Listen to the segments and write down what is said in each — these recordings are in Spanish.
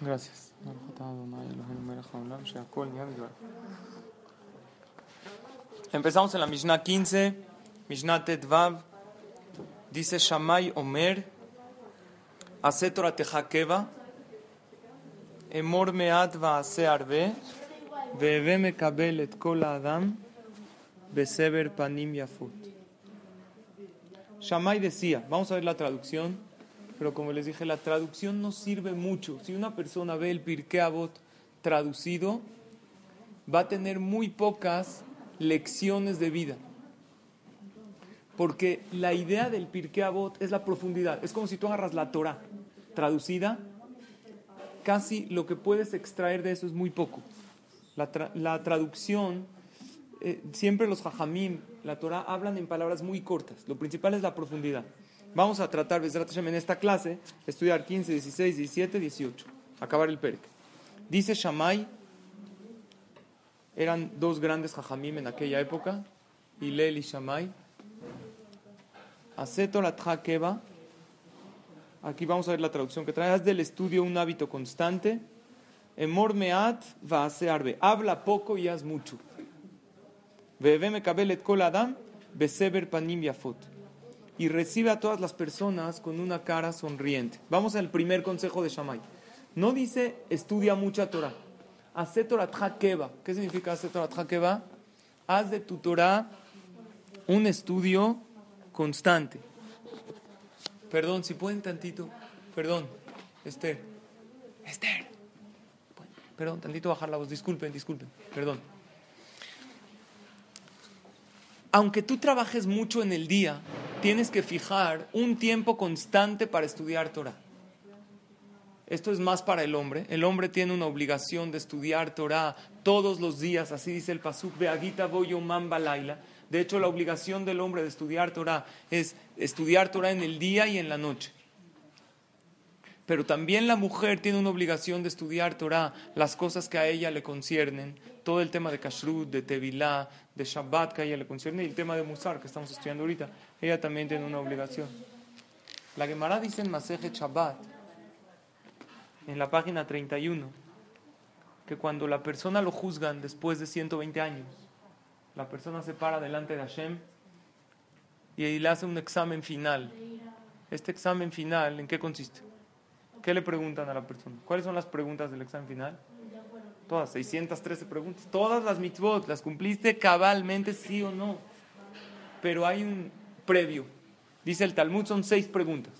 Gracias. Empezamos en la Mishnah 15, Mishnah Tetvav. Dice Shamay Omer, Asetora Tehakeva, Emor Meat Vaase Arbe, Bebe Mekabel et Kol Adam, Beseber Panim Yafut. Shamay decía, vamos a ver la traducción pero como les dije, la traducción no sirve mucho. Si una persona ve el Pirkei Avot traducido, va a tener muy pocas lecciones de vida. Porque la idea del Pirkei Avot es la profundidad. Es como si tú agarras la Torah traducida, casi lo que puedes extraer de eso es muy poco. La, traducción, eh, siempre los hajamim, la Torah, hablan en palabras muy cortas. Lo principal es la profundidad. Vamos a tratar, en esta clase, estudiar 15, 16, 17, 18. Acabar el Perk. Dice Shammai, eran dos grandes jajamim en aquella época, Hillel y Shammai. Aceto la keva. Aquí vamos a ver la traducción que trae. Haz del estudio un hábito constante. Emor meat va arbe. Habla poco y haz mucho. Bebe me kabelet kol adam beseber panim yafot y recibe a todas las personas con una cara sonriente. Vamos al primer consejo de Shammai. No dice estudia mucha Torah. Hace Torah Keva. ¿Qué significa hace Torah Keva? Haz de tu Torah un estudio constante. Perdón, si pueden tantito. Perdón, Esther. Esther. Perdón, tantito bajar la voz. Disculpen, disculpen. Perdón. Aunque tú trabajes mucho en el día, tienes que fijar un tiempo constante para estudiar Torah. Esto es más para el hombre. El hombre tiene una obligación de estudiar Torah todos los días, así dice el Pasuk, Beagita Mamba Laila. De hecho, la obligación del hombre de estudiar Torah es estudiar Torah en el día y en la noche. Pero también la mujer tiene una obligación de estudiar Torah, las cosas que a ella le conciernen, todo el tema de Kashrut, de Tevilá, de Shabbat que a ella le concierne y el tema de Musar que estamos estudiando ahorita, ella también tiene una obligación. La Gemara dice en Maseje Shabbat, en la página 31, que cuando la persona lo juzgan después de 120 años, la persona se para delante de Hashem y le hace un examen final. Este examen final, ¿en qué consiste? ¿Qué le preguntan a la persona? ¿Cuáles son las preguntas del examen final? Todas, 613 preguntas. Todas las mitzvot, ¿las cumpliste cabalmente, sí o no? Pero hay un previo. Dice el Talmud, son seis preguntas.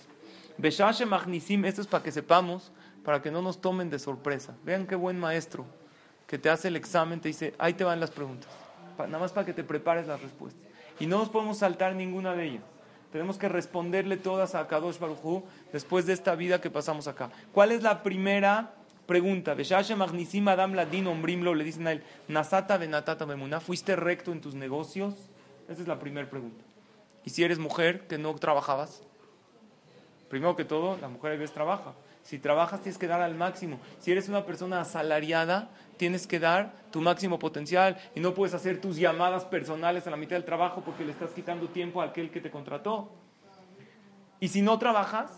Beshashe Magnisim, esto es para que sepamos, para que no nos tomen de sorpresa. Vean qué buen maestro que te hace el examen, te dice, ahí te van las preguntas. Nada más para que te prepares las respuestas. Y no nos podemos saltar ninguna de ellas. Tenemos que responderle todas a Kadosh Baruj después de esta vida que pasamos acá. ¿Cuál es la primera pregunta? Adam Ladin Ombrimlo le dicen a él, Nasata Benatata Memuna, ¿fuiste recto en tus negocios? Esa es la primera pregunta. ¿Y si eres mujer que no trabajabas? Primero que todo, la mujer a veces trabaja. Si trabajas tienes que dar al máximo. Si eres una persona asalariada, tienes que dar tu máximo potencial y no puedes hacer tus llamadas personales a la mitad del trabajo porque le estás quitando tiempo a aquel que te contrató. Y si no trabajas,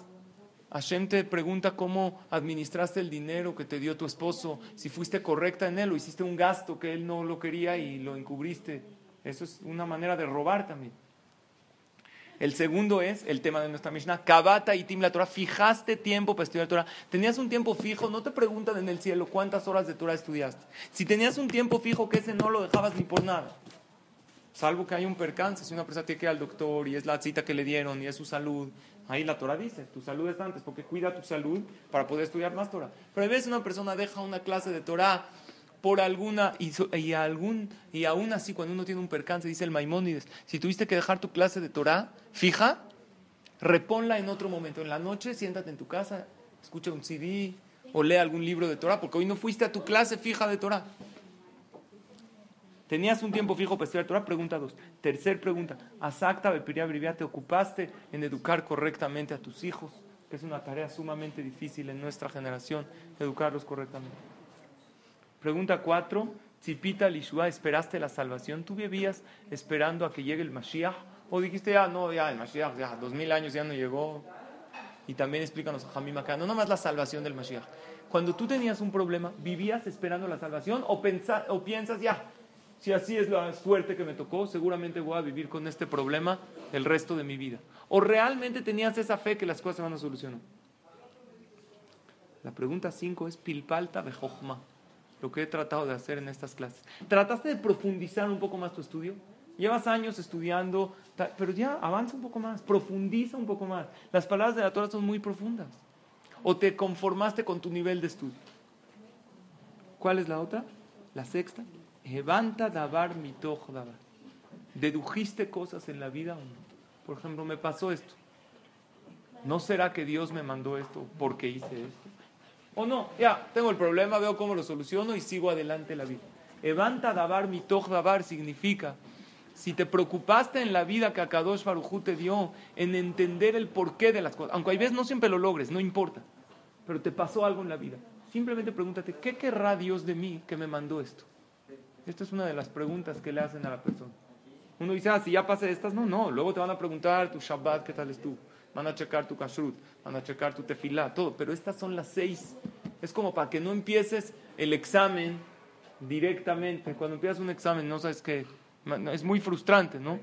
Hashem te pregunta cómo administraste el dinero que te dio tu esposo, si fuiste correcta en él o hiciste un gasto que él no lo quería y lo encubriste. Eso es una manera de robar también. El segundo es el tema de nuestra Mishnah. Kabata y Tim la Torah. Fijaste tiempo para estudiar Torah. Tenías un tiempo fijo. No te preguntan en el cielo cuántas horas de Torah estudiaste. Si tenías un tiempo fijo, que ese no lo dejabas ni por nada. Salvo que hay un percance. Si una persona tiene que ir al doctor y es la cita que le dieron y es su salud. Ahí la Torah dice, tu salud es antes, porque cuida tu salud para poder estudiar más Torah. Pero a veces una persona deja una clase de Torah por alguna, y, y, algún, y aún así cuando uno tiene un percance, dice el Maimónides, si tuviste que dejar tu clase de Torah fija, reponla en otro momento. En la noche, siéntate en tu casa, escucha un CD o lee algún libro de Torah, porque hoy no fuiste a tu clase fija de Torah. ¿Tenías un tiempo fijo para estudiar Torah? Pregunta dos. Tercer pregunta. Asacta Bepiria ¿te ocupaste en educar correctamente a tus hijos? Que es una tarea sumamente difícil en nuestra generación, educarlos correctamente. Pregunta 4. Tzipita Lishua, ¿esperaste la salvación? ¿Tú vivías esperando a que llegue el Mashiach? ¿O dijiste, ya no, ya el Mashiach, ya dos mil años ya no llegó? y también explican los Jamim acá, no la salvación del Mashiach. Cuando tú tenías un problema, ¿vivías esperando la salvación o, o piensas, ya, si así es la suerte que me tocó, seguramente voy a vivir con este problema el resto de mi vida? ¿O realmente tenías esa fe que las cosas se van a solucionar? La pregunta 5 es pilpalta de lo que he tratado de hacer en estas clases. ¿Trataste de profundizar un poco más tu estudio? Llevas años estudiando, pero ya avanza un poco más, profundiza un poco más. Las palabras de la Torah son muy profundas. ¿O te conformaste con tu nivel de estudio? ¿Cuál es la otra? La sexta. Levanta davar mitoch davar. ¿Dedujiste cosas en la vida? Por ejemplo, me pasó esto. ¿No será que Dios me mandó esto porque hice esto? O no, ya, tengo el problema, veo cómo lo soluciono y sigo adelante la vida. Levanta davar mitoch davar significa si te preocupaste en la vida que Akadosh Barujú te dio, en entender el porqué de las cosas, aunque hay veces no siempre lo logres, no importa, pero te pasó algo en la vida, simplemente pregúntate, ¿qué querrá Dios de mí que me mandó esto? Esta es una de las preguntas que le hacen a la persona. Uno dice, ah, si ya pasé estas, no, no, luego te van a preguntar tu Shabbat, ¿qué tal es tú? Van a checar tu kashrut, van a checar tu tefilá, todo, pero estas son las seis. Es como para que no empieces el examen directamente. Cuando empiezas un examen no sabes qué es muy frustrante, ¿no?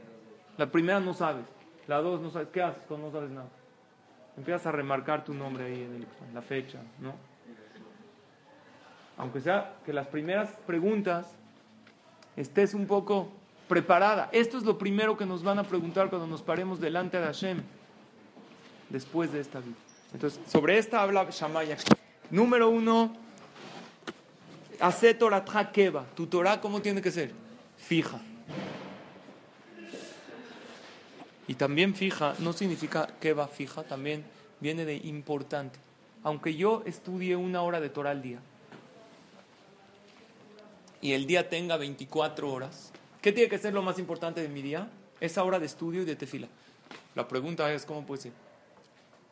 La primera no sabes, la dos no sabes, ¿qué haces cuando no sabes nada? Empiezas a remarcar tu nombre ahí en, la fecha, ¿no? Aunque sea que las primeras preguntas estés un poco preparada. Esto es lo primero que nos van a preguntar cuando nos paremos delante de Hashem después de esta vida. Entonces, sobre esta habla Shamaya. Número uno, hace Torah Keva. Tu Torah, ¿cómo tiene que ser? Fija. Y también fija no significa que va fija, también viene de importante. Aunque yo estudie una hora de Torah al día y el día tenga 24 horas, ¿qué tiene que ser lo más importante de mi día? Esa hora de estudio y de tefila. La pregunta es, ¿cómo puede ser?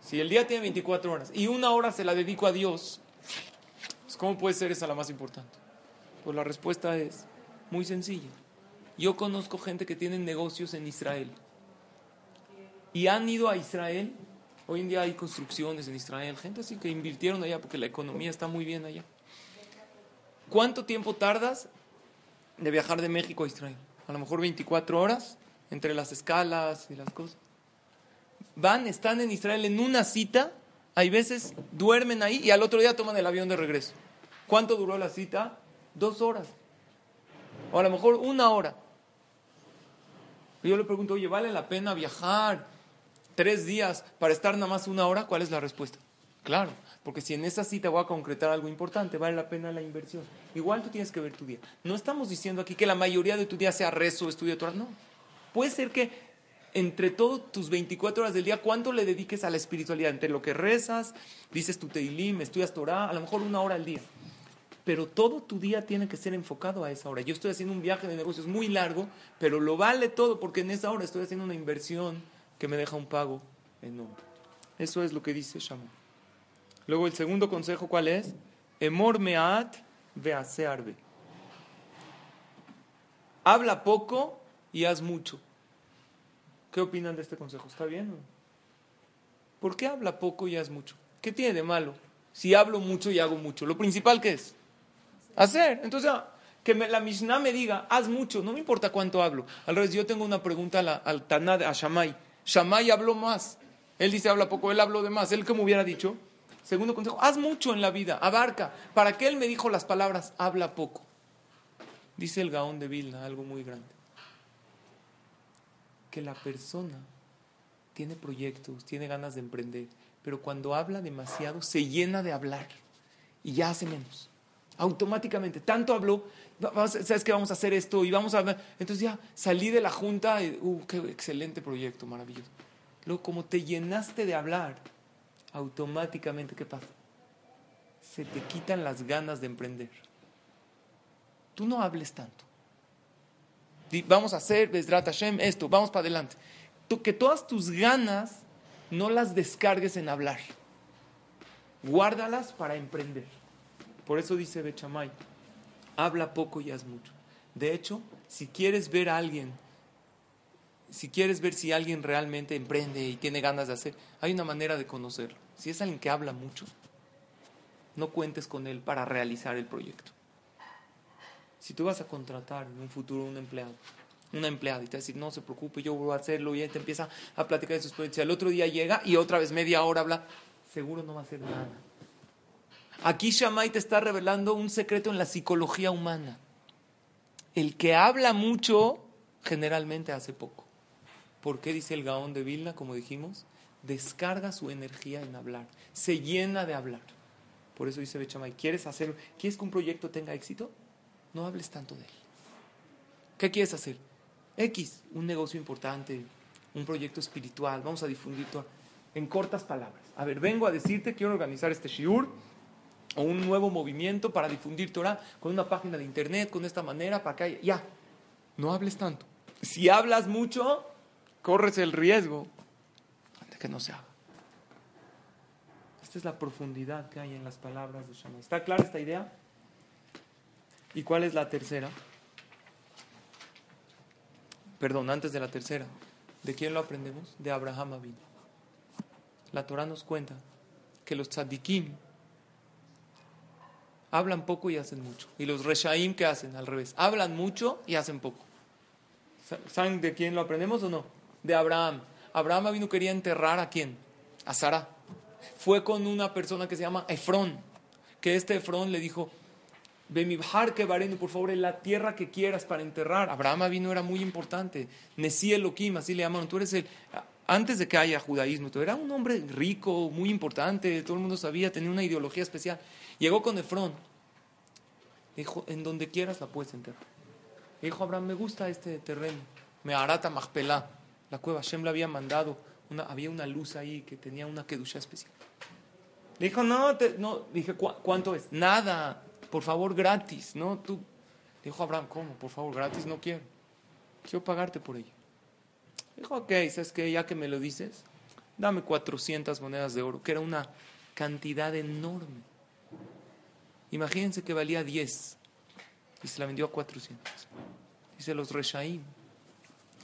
Si el día tiene 24 horas y una hora se la dedico a Dios, pues, ¿cómo puede ser esa la más importante? Pues la respuesta es muy sencilla. Yo conozco gente que tiene negocios en Israel y han ido a Israel. Hoy en día hay construcciones en Israel, gente así que invirtieron allá porque la economía está muy bien allá. ¿Cuánto tiempo tardas de viajar de México a Israel? A lo mejor 24 horas entre las escalas y las cosas. Van, están en Israel en una cita, hay veces duermen ahí y al otro día toman el avión de regreso. ¿Cuánto duró la cita? Dos horas. O a lo mejor una hora. Yo le pregunto, oye, ¿vale la pena viajar tres días para estar nada más una hora, ¿cuál es la respuesta? Claro, porque si en esa cita voy a concretar algo importante, vale la pena la inversión. Igual tú tienes que ver tu día. No estamos diciendo aquí que la mayoría de tu día sea rezo, estudio, Torah. No. Puede ser que entre todos tus 24 horas del día, ¿cuánto le dediques a la espiritualidad? Entre lo que rezas, dices tu teilim, estudias Torah, a lo mejor una hora al día. Pero todo tu día tiene que ser enfocado a esa hora. Yo estoy haciendo un viaje de negocios muy largo, pero lo vale todo porque en esa hora estoy haciendo una inversión que me deja un pago enorme. Eso es lo que dice Shaman. Luego el segundo consejo, ¿cuál es? Emor meat veasearbe. Habla poco y haz mucho. ¿Qué opinan de este consejo? ¿Está bien? ¿Por qué habla poco y haz mucho? ¿Qué tiene de malo? Si hablo mucho y hago mucho. Lo principal que es hacer. Entonces, que la Mishnah me diga, haz mucho, no me importa cuánto hablo. Al revés, yo tengo una pregunta al, al Tanad, a Shamay. Shammai habló más. Él dice habla poco, él habló de más. Él como hubiera dicho, segundo consejo, haz mucho en la vida, abarca. ¿Para qué él me dijo las palabras habla poco? Dice el Gaón de Vilna algo muy grande. Que la persona tiene proyectos, tiene ganas de emprender, pero cuando habla demasiado se llena de hablar y ya hace menos. Automáticamente, tanto habló, sabes que vamos a hacer esto y vamos a entonces ya salí de la junta y, uh, qué excelente proyecto maravilloso luego como te llenaste de hablar automáticamente qué pasa se te quitan las ganas de emprender. Tú no hables tanto vamos a hacer Besdrat Hashem esto vamos para adelante que todas tus ganas no las descargues en hablar guárdalas para emprender por eso dice Bechamay, habla poco y haz mucho. De hecho, si quieres ver a alguien, si quieres ver si alguien realmente emprende y tiene ganas de hacer, hay una manera de conocerlo. si es alguien que habla mucho, no cuentes con él para realizar el proyecto. Si tú vas a contratar en un futuro un empleado, una empleada y te va a decir, no se preocupe, yo voy a hacerlo, y te empieza a platicar de sus proyectos, al otro día llega y otra vez media hora habla, seguro no va a hacer nada. Aquí Shammai te está revelando un secreto en la psicología humana. El que habla mucho generalmente hace poco. ¿Por qué dice el Gaón de Vilna, como dijimos? Descarga su energía en hablar, se llena de hablar. Por eso dice Bechamay, ¿quieres hacer, quieres que un proyecto tenga éxito? No hables tanto de él. ¿Qué quieres hacer? X, un negocio importante, un proyecto espiritual, vamos a difundir todo. En cortas palabras. A ver, vengo a decirte, quiero organizar este shiur o un nuevo movimiento para difundir Torah con una página de internet, con esta manera, para que haya... Ya, no hables tanto. Si hablas mucho, corres el riesgo de que no se haga. Esta es la profundidad que hay en las palabras de Shammai. ¿Está clara esta idea? ¿Y cuál es la tercera? Perdón, antes de la tercera. ¿De quién lo aprendemos? De Abraham Abin. La Torah nos cuenta que los tzadikim hablan poco y hacen mucho. Y los reshaim, ¿qué hacen? Al revés. Hablan mucho y hacen poco. ¿Saben de quién lo aprendemos o no? De Abraham. Abraham vino quería enterrar a quién? A Sara. Fue con una persona que se llama Efrón. Que este Efrón le dijo, Bemibhar que por favor, en la tierra que quieras para enterrar. Abraham vino era muy importante. Nesí Elohim, así le llamaron. Tú eres el. Antes de que haya judaísmo, tú eras un hombre rico, muy importante, todo el mundo sabía, tenía una ideología especial. Llegó con Efrón. Dijo, en donde quieras la puedes enterrar. Dijo Abraham, me gusta este terreno. Me harata Mahpelá. La cueva, Hashem le había mandado. Una, había una luz ahí que tenía una kedusha especial. Dijo, no, no. Dije, ¿cuánto es? Nada por favor, gratis, ¿no? Tú, dijo Abraham, ¿cómo? Por favor, gratis no quiero. Quiero pagarte por ello. Dijo, ok, ¿sabes qué? Ya que me lo dices, dame 400 monedas de oro, que era una cantidad enorme. Imagínense que valía 10 y se la vendió a 400. Dice los Reshaim.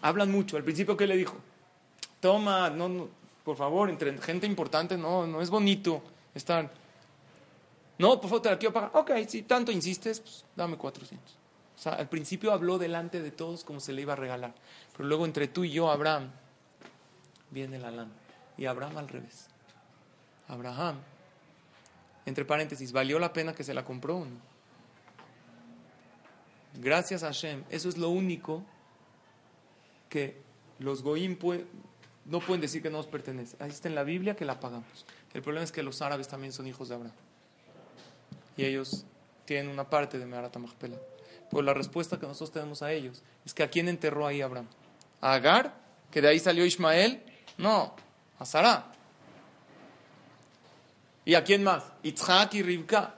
Hablan mucho. Al principio, ¿qué le dijo? Toma, no, no, por favor, entre gente importante, no, no es bonito estar. No, por favor, te la quiero pagar. Ok, si tanto insistes, pues dame 400. O sea, al principio habló delante de todos como se le iba a regalar. Pero luego entre tú y yo, Abraham, viene la lana. Y Abraham al revés. Abraham, entre paréntesis, ¿valió la pena que se la compró o no? Gracias a Hashem, eso es lo único que los goim no pueden decir que no nos pertenece. Ahí está en la Biblia que la pagamos. El problema es que los árabes también son hijos de Abraham y ellos tienen una parte de Meharat Mahpela. Pues la respuesta que nosotros tenemos a ellos es que ¿a quién enterró ahí Abraham? ¿A Agar? ¿Que de ahí salió Ismael? No, a Sara. ¿Y a quién más? Itzhak y Rivka.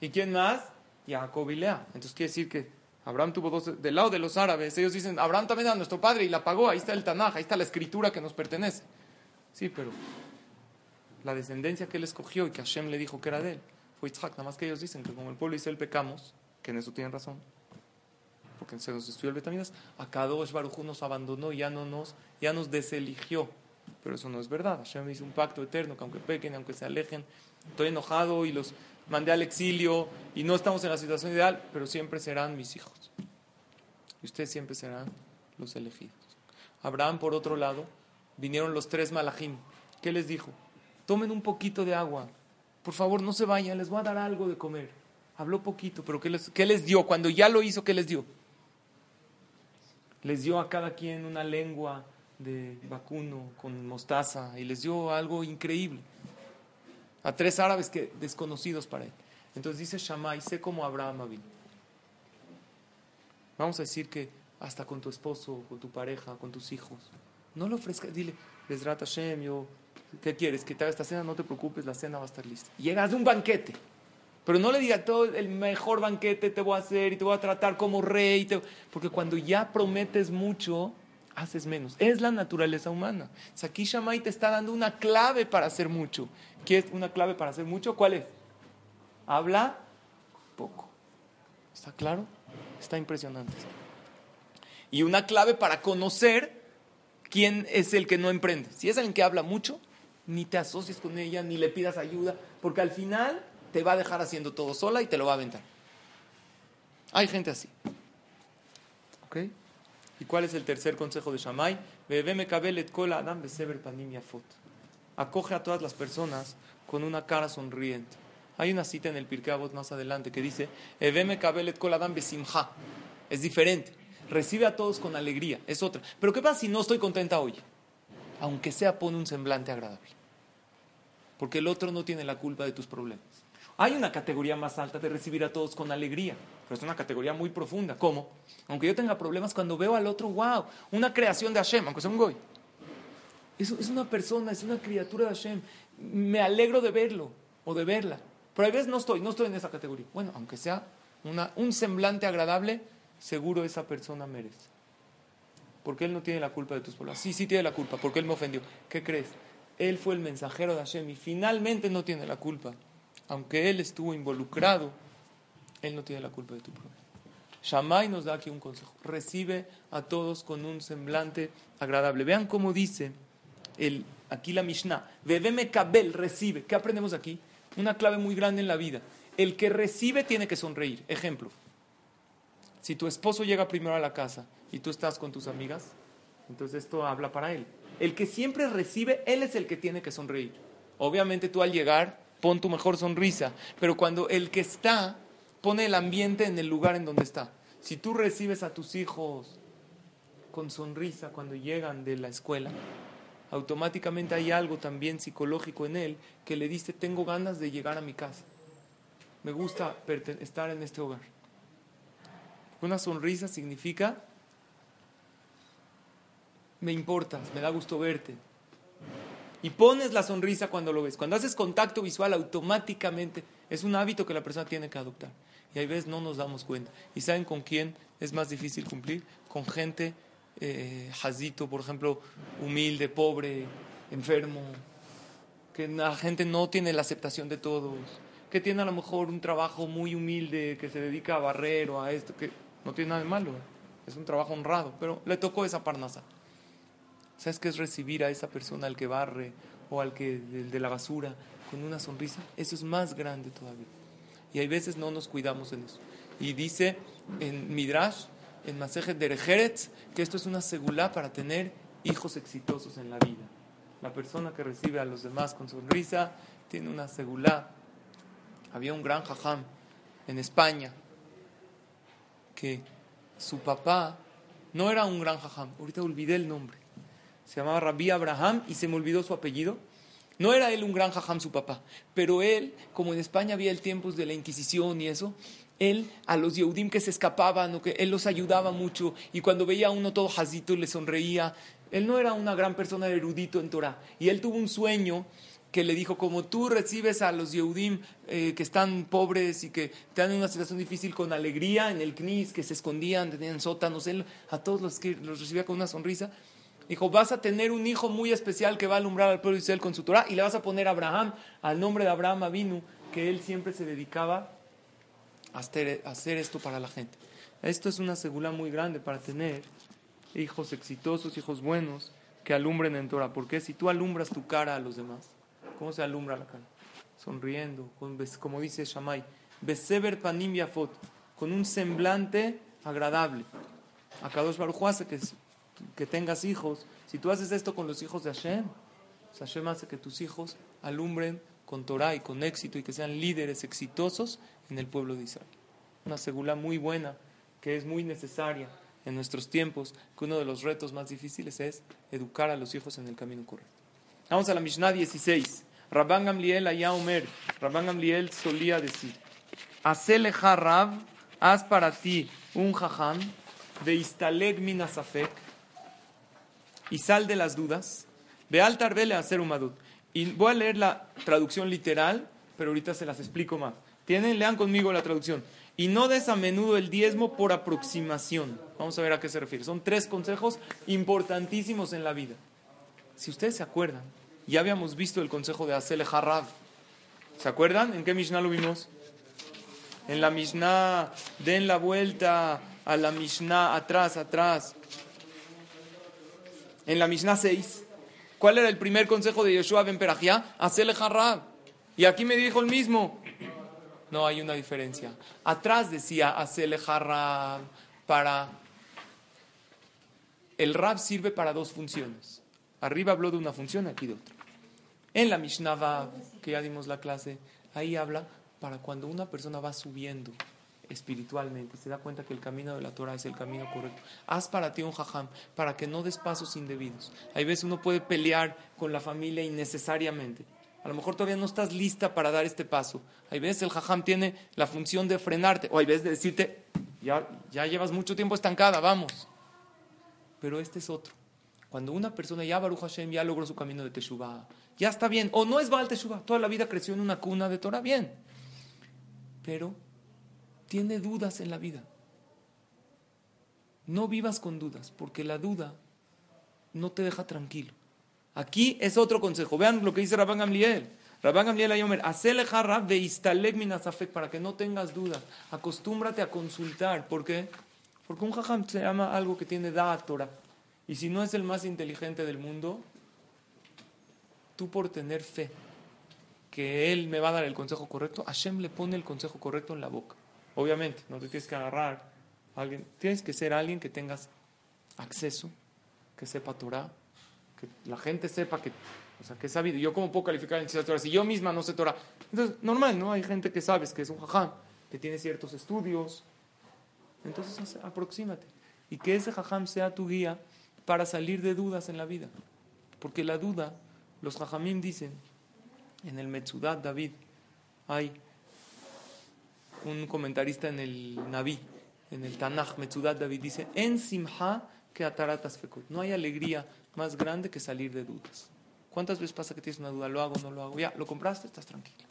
¿Y quién más? Jacob y Lea. Entonces quiere decir que Abraham tuvo dos, del lado de los árabes, ellos dicen, Abraham también era nuestro padre y la pagó, ahí está el Tanaj, ahí está la escritura que nos pertenece. Sí, pero la descendencia que él escogió y que Hashem le dijo que era de él fue Isaac. Nada más que ellos dicen que como el pueblo y él pecamos, que en eso tienen razón, porque se nos destruyó el Betamidas, a Kadosh Baruj nos abandonó, ya no nos, ya nos deseligió. Pero eso no es verdad. Hashem hizo un pacto eterno, que aunque pequen, aunque se alejen, estoy enojado y los mandé al exilio y no estamos en la situación ideal, pero siempre serán mis hijos. Y ustedes siempre serán los elegidos. Abraham, por otro lado, vinieron los tres malajim. ¿Qué les dijo? Tomen un poquito de agua. Por favor, no se vayan, les voy a dar algo de comer. Habló poquito, pero ¿qué les, les dio? Cuando ya lo hizo, ¿qué les dio? Les dio a cada quien una lengua de vacuno con mostaza y les dio algo increíble. A tres árabes que, desconocidos para él. Entonces dice Shammai, sé como Abraham vino. Vamos a decir que hasta con tu esposo, con tu pareja, con tus hijos, no lo ofrezcas, dile, les Hashem, yo ¿Qué quieres? Que te haga esta cena, no te preocupes, la cena va a estar lista. Llegas de un banquete, pero no le diga todo el mejor banquete te voy a hacer y te voy a tratar como rey, porque cuando ya prometes mucho, haces menos. Es la naturaleza humana. Aquí Shammai te está dando una clave para hacer mucho. ¿Qué es una clave para hacer mucho? ¿Cuál es? Habla poco. ¿Está claro? Está impresionante. Y una clave para conocer quién es el que no emprende. Si es el que habla mucho, ni te asocies con ella, ni le pidas ayuda, porque al final te va a dejar haciendo todo sola y te lo va a aventar. Hay gente así. ¿Ok? ¿Y cuál es el tercer consejo de Shammai? Acoge a todas las personas con una cara sonriente. Hay una cita en el Pirkei más adelante que dice, Es diferente. Recibe a todos con alegría. Es otra. Pero ¿qué pasa si no estoy contenta hoy? Aunque sea, pone un semblante agradable. Porque el otro no tiene la culpa de tus problemas. Hay una categoría más alta de recibir a todos con alegría, pero es una categoría muy profunda. ¿Cómo? Aunque yo tenga problemas, cuando veo al otro, wow, una creación de Hashem, aunque sea un goy. Es, es una persona, es una criatura de Hashem. Me alegro de verlo o de verla. Pero a veces no estoy, no estoy en esa categoría. Bueno, aunque sea un semblante agradable, seguro esa persona merece. Porque él no tiene la culpa de tus problemas. Sí, sí tiene la culpa, porque él me ofendió. ¿Qué crees? Él fue el mensajero de Hashem y finalmente no tiene la culpa aunque él estuvo involucrado, él no tiene la culpa de tu problema. Shammai nos da aquí un consejo. Recibe a todos con un semblante agradable. Vean cómo dice el, aquí la Mishnah. Bebeme kabel, recibe. ¿Qué aprendemos aquí? Una clave muy grande en la vida. El que recibe tiene que sonreír. Ejemplo. Si tu esposo llega primero a la casa y tú estás con tus amigas, entonces esto habla para él. El que siempre recibe, él es el que tiene que sonreír. Obviamente tú al llegar pon tu mejor sonrisa. Pero cuando el que está pone el ambiente en el lugar en donde está. Si tú recibes a tus hijos con sonrisa cuando llegan de la escuela, automáticamente hay algo también psicológico en él que le dice, tengo ganas de llegar a mi casa. Me gusta estar en este hogar. Una sonrisa significa, me importas, me da gusto verte, y pones la sonrisa cuando lo ves. Cuando haces contacto visual, automáticamente es un hábito que la persona tiene que adoptar. Y hay veces no nos damos cuenta. ¿Y saben con quién es más difícil cumplir? Con gente, eh, por ejemplo, humilde, pobre, enfermo, que la gente no tiene la aceptación de todos, que tiene a lo mejor un trabajo muy humilde, que se dedica a barrer o a esto, que no tiene nada de malo, es un trabajo honrado, pero le tocó esa parnasa. ¿Sabes qué es recibir a esa persona, al que barre o al que de, la basura, con una sonrisa? Eso es más grande todavía. Y hay veces no nos cuidamos en eso. Y dice en Midrash, en Masejet Derejeretz, que esto es una segulá para tener hijos exitosos en la vida. La persona que recibe a los demás con sonrisa tiene una segulá. Había un gran jajam en España que su papá no era un gran jajam, ahorita olvidé el nombre se llamaba Rabbi Abraham y se me olvidó su apellido. No era él un gran jajam su papá, pero él, como en España había el tiempo de la Inquisición y eso, él a los Yehudim que se escapaban que él los ayudaba mucho y cuando veía a uno todo jazito le sonreía. Él no era una gran persona erudito en Torah y él tuvo un sueño que le dijo, como tú recibes a los Yehudim eh, que están pobres y que están en una situación difícil con alegría en el Knis, que se escondían, tenían sótanos, él a todos los que los recibía con una sonrisa, Dijo, vas a tener un hijo muy especial que va a alumbrar al pueblo de Israel con su Torah y le vas a poner Abraham, al nombre de Abraham Avinu, que él siempre se dedicaba a hacer, esto para la gente. Esto es una segula muy grande para tener hijos exitosos, hijos buenos, que alumbren en Torah. Porque si tú alumbras tu cara a los demás, ¿cómo se alumbra la cara? Sonriendo, como dice Shammai, Beseber panim yafot, con un semblante agradable. A Kadosh Baruj hace que que tengas hijos, si tú haces esto con los hijos de Hashem, pues Hashem hace que tus hijos alumbren con Torah y con éxito y que sean líderes exitosos en el pueblo de Israel. Una segula muy buena que es muy necesaria en nuestros tiempos, que uno de los retos más difíciles es educar a los hijos en el camino correcto. Vamos a la Mishnah 16. Rabban Gamliel allá Omer, Rabban Gamliel solía decir, Haceleja Rab, haz para ti un jajam de Istaleg Minasafek, y sal de las dudas. Ve al tarbele a hacer un madud. Y voy a leer la traducción literal, pero ahorita se las explico más. Tienen, lean conmigo la traducción. Y no des a menudo el diezmo por aproximación. Vamos a ver a qué se refiere. Son tres consejos importantísimos en la vida. Si ustedes se acuerdan, ya habíamos visto el consejo de Asele Harrab. ¿Se acuerdan? ¿En qué Mishnah lo vimos? En la Mishnah, den la vuelta a la Mishnah, atrás, atrás en la Mishnah 6, ¿Cuál era el primer consejo de Yeshua ben Perajía? Hacele jarrab. Y aquí me dijo el mismo. No hay una diferencia. Atrás decía hacele jarrab para... El rab sirve para dos funciones. Arriba habló de una función, aquí de otra. En la Mishnah que ya dimos la clase, ahí habla para cuando una persona va subiendo espiritualmente, se da cuenta que el camino de la Torah es el camino correcto. Haz para ti un jajam, para que no des pasos indebidos. Hay veces uno puede pelear con la familia innecesariamente. A lo mejor todavía no estás lista para dar este paso. Hay veces el jajam tiene la función de frenarte, o hay veces de decirte, ya, ya llevas mucho tiempo estancada, vamos. Pero este es otro. Cuando una persona ya Baruch Hashem ya logró su camino de Teshuvah, ya está bien, o no es Baal Teshuvah, toda la vida creció en una cuna de Torah, bien. Pero tiene dudas en la vida. No vivas con dudas, porque la duda no te deja tranquilo. Aquí es otro consejo. Vean lo que dice Rabban Gamliel. Rabban Gamliel Ayomer, hacele jarrab de istaleg minazafek para que no tengas dudas. Acostúmbrate a consultar. ¿Por qué? Porque un jajam se llama algo que tiene da Torah. Y si no es el más inteligente del mundo, tú por tener fe que él me va a dar el consejo correcto, Hashem le pone el consejo correcto en la boca. Obviamente, no te tienes que agarrar a alguien, tienes que ser alguien que tengas acceso, que sepa Torah, que la gente sepa que, o sea, que es sabido. Yo cómo puedo calificar en Torah si yo misma no sé Torah. Entonces, normal, ¿no? Hay gente que sabes que es un jajam, que tiene ciertos estudios. Entonces, aproxímate. Y que ese jajam sea tu guía para salir de dudas en la vida. Porque la duda, los jajamim dicen, en el Metzudat David, hay un comentarista en el Naví, en el Tanaj, Metzudat David, dice, en Simha que ataratas fekot. No hay alegría más grande que salir de dudas. ¿Cuántas veces pasa que tienes una duda? ¿Lo hago no lo hago? Ya, lo compraste, estás tranquilo.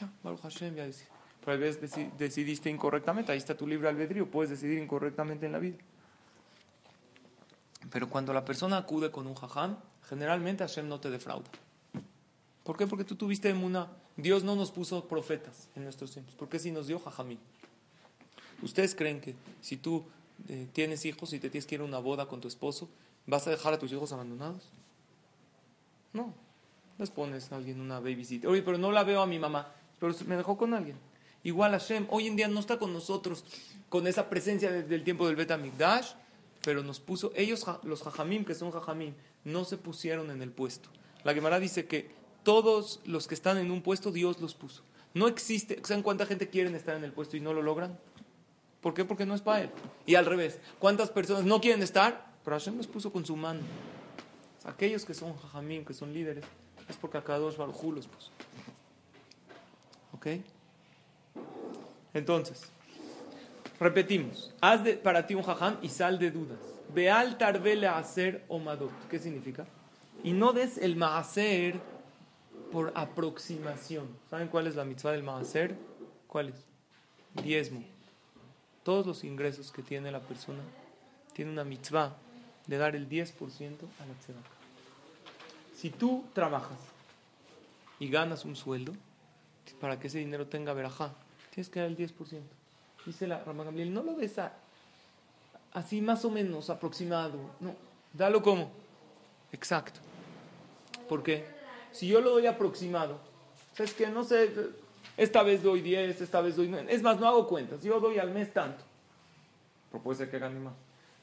Ya, Baruch Hashem, ya decir. Pero a decidiste incorrectamente, ahí está tu libre albedrío, puedes decidir incorrectamente en la vida. Pero cuando la persona acude con un jajam, generalmente Hashem no te defrauda. ¿Por qué? Porque tú tuviste una Dios no nos puso profetas en nuestros tiempos. ¿Por qué si nos dio jajamín? ¿Ustedes creen que si tú eh, tienes hijos y te tienes que ir a una boda con tu esposo, vas a dejar a tus hijos abandonados? No. Les pones a alguien una babysitter. Oye, pero no la veo a mi mamá. Pero me dejó con alguien. Igual Hashem, hoy en día no está con nosotros con esa presencia desde el tiempo del Betamigdash, pero nos puso, ellos, los jajamim, que son jajamim, no se pusieron en el puesto. La Gemara dice que todos los que están en un puesto, Dios los puso. No existe, ¿saben cuánta gente quieren estar en el puesto y no lo logran? ¿Por qué? Porque no es para él. Y al revés, ¿cuántas personas no quieren estar? Pero Hashem los puso con su mano. Aquellos que son jajamín, que son líderes, es porque acá dos Barujú los puso. ¿Ok? Entonces, repetimos. Haz para ti un jajam y sal de dudas. Ve al tarbele a hacer omadot. ¿Qué significa? Y no des el maaser por aproximación. ¿Saben cuál es la mitzvah del maaser? ¿Cuál es? Diezmo. Todos los ingresos que tiene la persona tiene una mitzvah de dar el 10% a la tzedakah. Si tú trabajas y ganas un sueldo, para que ese dinero tenga verajá, tienes que dar el 10%. Dice la Ramán Gabriel, no lo des así más o menos aproximado. No, dalo como. Exacto. ¿Por qué? Si yo lo doy aproximado, es que no sé, esta vez doy 10, esta vez doy 9. Es más, no hago cuentas. Yo doy al mes tanto. Pero puede ser que gane más.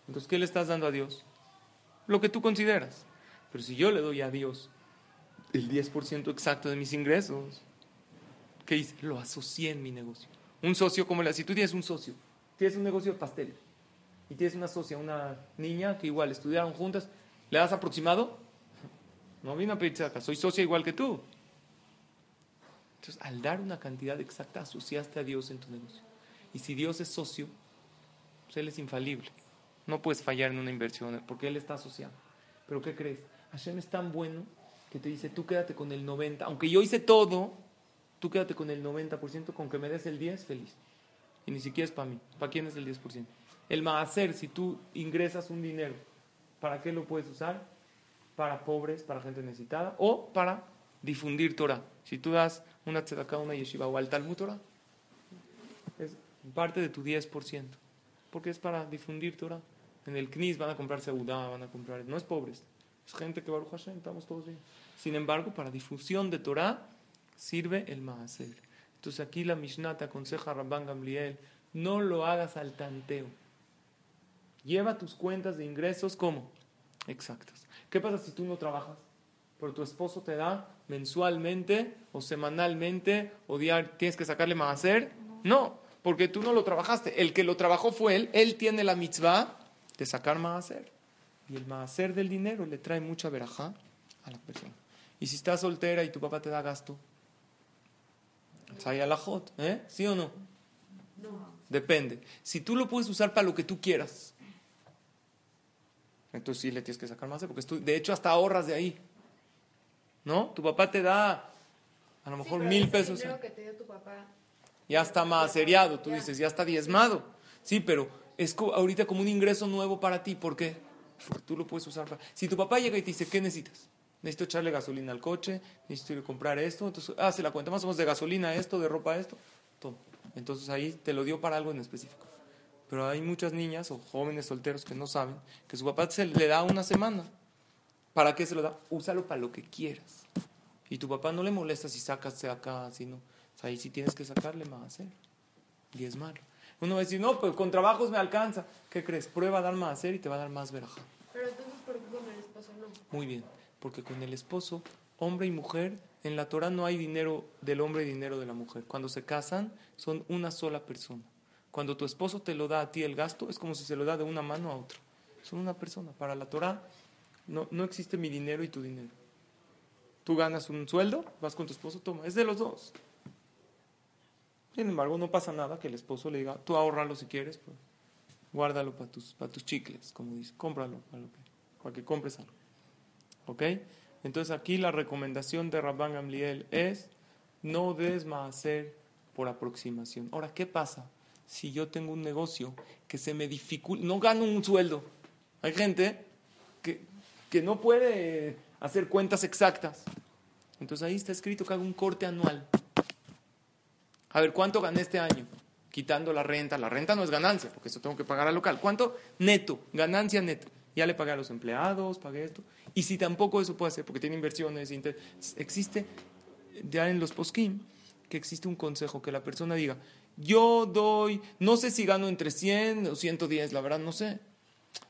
Entonces, ¿qué le estás dando a Dios? Lo que tú consideras. Pero si yo le doy a Dios el 10% exacto de mis ingresos, ¿qué hice? Lo asocié en mi negocio. Un socio como la, si tú tienes un socio, tienes un negocio de pastel y tienes una socia, una niña que igual estudiaron juntas, ¿le das aproximado? No vino a pedirte acá, soy socia igual que tú. Entonces, al dar una cantidad exacta, asociaste a Dios en tu negocio. Y si Dios es socio, pues Él es infalible. No puedes fallar en una inversión porque Él está asociado. Pero ¿qué crees? Hashem es tan bueno que te dice, tú quédate con el 90%. Aunque yo hice todo, tú quédate con el 90%, con que me des el 10%, feliz. Y ni siquiera es para mí. ¿Para quién es el 10%? El maaser, si tú ingresas un dinero, ¿para qué lo puedes usar? Para pobres, para gente necesitada, o para difundir Torah. Si tú das una tzedakah, una yeshiva o al Talmud Torah, es parte de tu 10%, porque es para difundir Torah. En el CNIS van a comprar segudá, van a comprar, no es pobres, Es gente que Baruch Hashem, estamos todos bien. Sin embargo, para difusión de Torah sirve el Maaser. Entonces aquí la Mishnah te aconseja a Rabban Gamliel, no lo hagas al tanteo. Lleva tus cuentas de ingresos como exactas. ¿Qué pasa si tú no trabajas? Pero tu esposo te da mensualmente o semanalmente o diario, tienes que sacarle Maaser. No, porque tú no lo trabajaste. El que lo trabajó fue él. Él tiene la mitzvah de sacar Maaser. Y el Maaser del dinero le trae mucha verajá a la persona. Y si estás soltera y tu papá te da gasto, la hot, ¿eh? ¿Sí o no? No. Depende. Si tú lo puedes usar para lo que tú quieras, entonces sí le tienes que sacar más, porque de hecho hasta ahorras de ahí. ¿No? Tu papá te da a lo mejor mil pesos. Que te dio tu papá, ya está más seriado, tú dices, ya está diezmado. Sí, pero es ahorita como un ingreso nuevo para ti. ¿Por qué? Porque tú lo puedes usar para... Si tu papá llega y te dice, ¿qué necesitas? necesito echarle gasolina al coche, necesito comprar esto, entonces, ah, se la cuenta más o menos de gasolina esto, de ropa esto, todo. Entonces ahí te lo dio para algo en específico. Pero hay muchas niñas o jóvenes solteros que no saben que su papá se le da una semana. ¿Para qué se lo da? Úsalo para lo que quieras. Y tu papá no le molesta si sacas de acá, si no. ahí sí tienes que sacarle más hacer. Y es malo. Uno va a decir, no, pues con trabajos me alcanza. ¿Qué crees? Prueba a dar más hacer y te va a dar más veraja. Pero entonces, ¿por qué con el esposo no? Muy bien porque con el esposo, hombre y mujer, en la Torah no hay dinero del hombre y dinero de la mujer. Cuando se casan, son una sola persona. Cuando tu esposo te lo da a ti el gasto, es como si se lo da de una mano a otra. Son una persona. Para la Torah no, no existe mi dinero y tu dinero. Tú ganas un sueldo, vas con tu esposo, toma, es de los dos. Sin embargo, no pasa nada que el esposo le diga, tú ahorralo si quieres, pues, guárdalo para tus, tus chicles, como dice, cómpralo para, que, para que compres algo. ¿Ok? Entonces aquí la recomendación de Rabban Gamliel es no des hacer por aproximación. Ahora, ¿qué pasa si yo tengo un negocio que se me dificulta, no gano un sueldo? Hay gente que, que no puede hacer cuentas exactas. Entonces ahí está escrito que hago un corte anual. A ver, ¿cuánto gané este año? Quitando la renta. La renta no es ganancia, porque eso tengo que pagar al local. ¿Cuánto? Neto, ganancia neta. Ya le pagué a los empleados, pagué esto. Y si tampoco eso puede hacer, porque tiene inversiones, existe ya en los poskim que existe un consejo que la persona diga, yo doy, no sé si gano entre 100 o 110, la verdad no sé.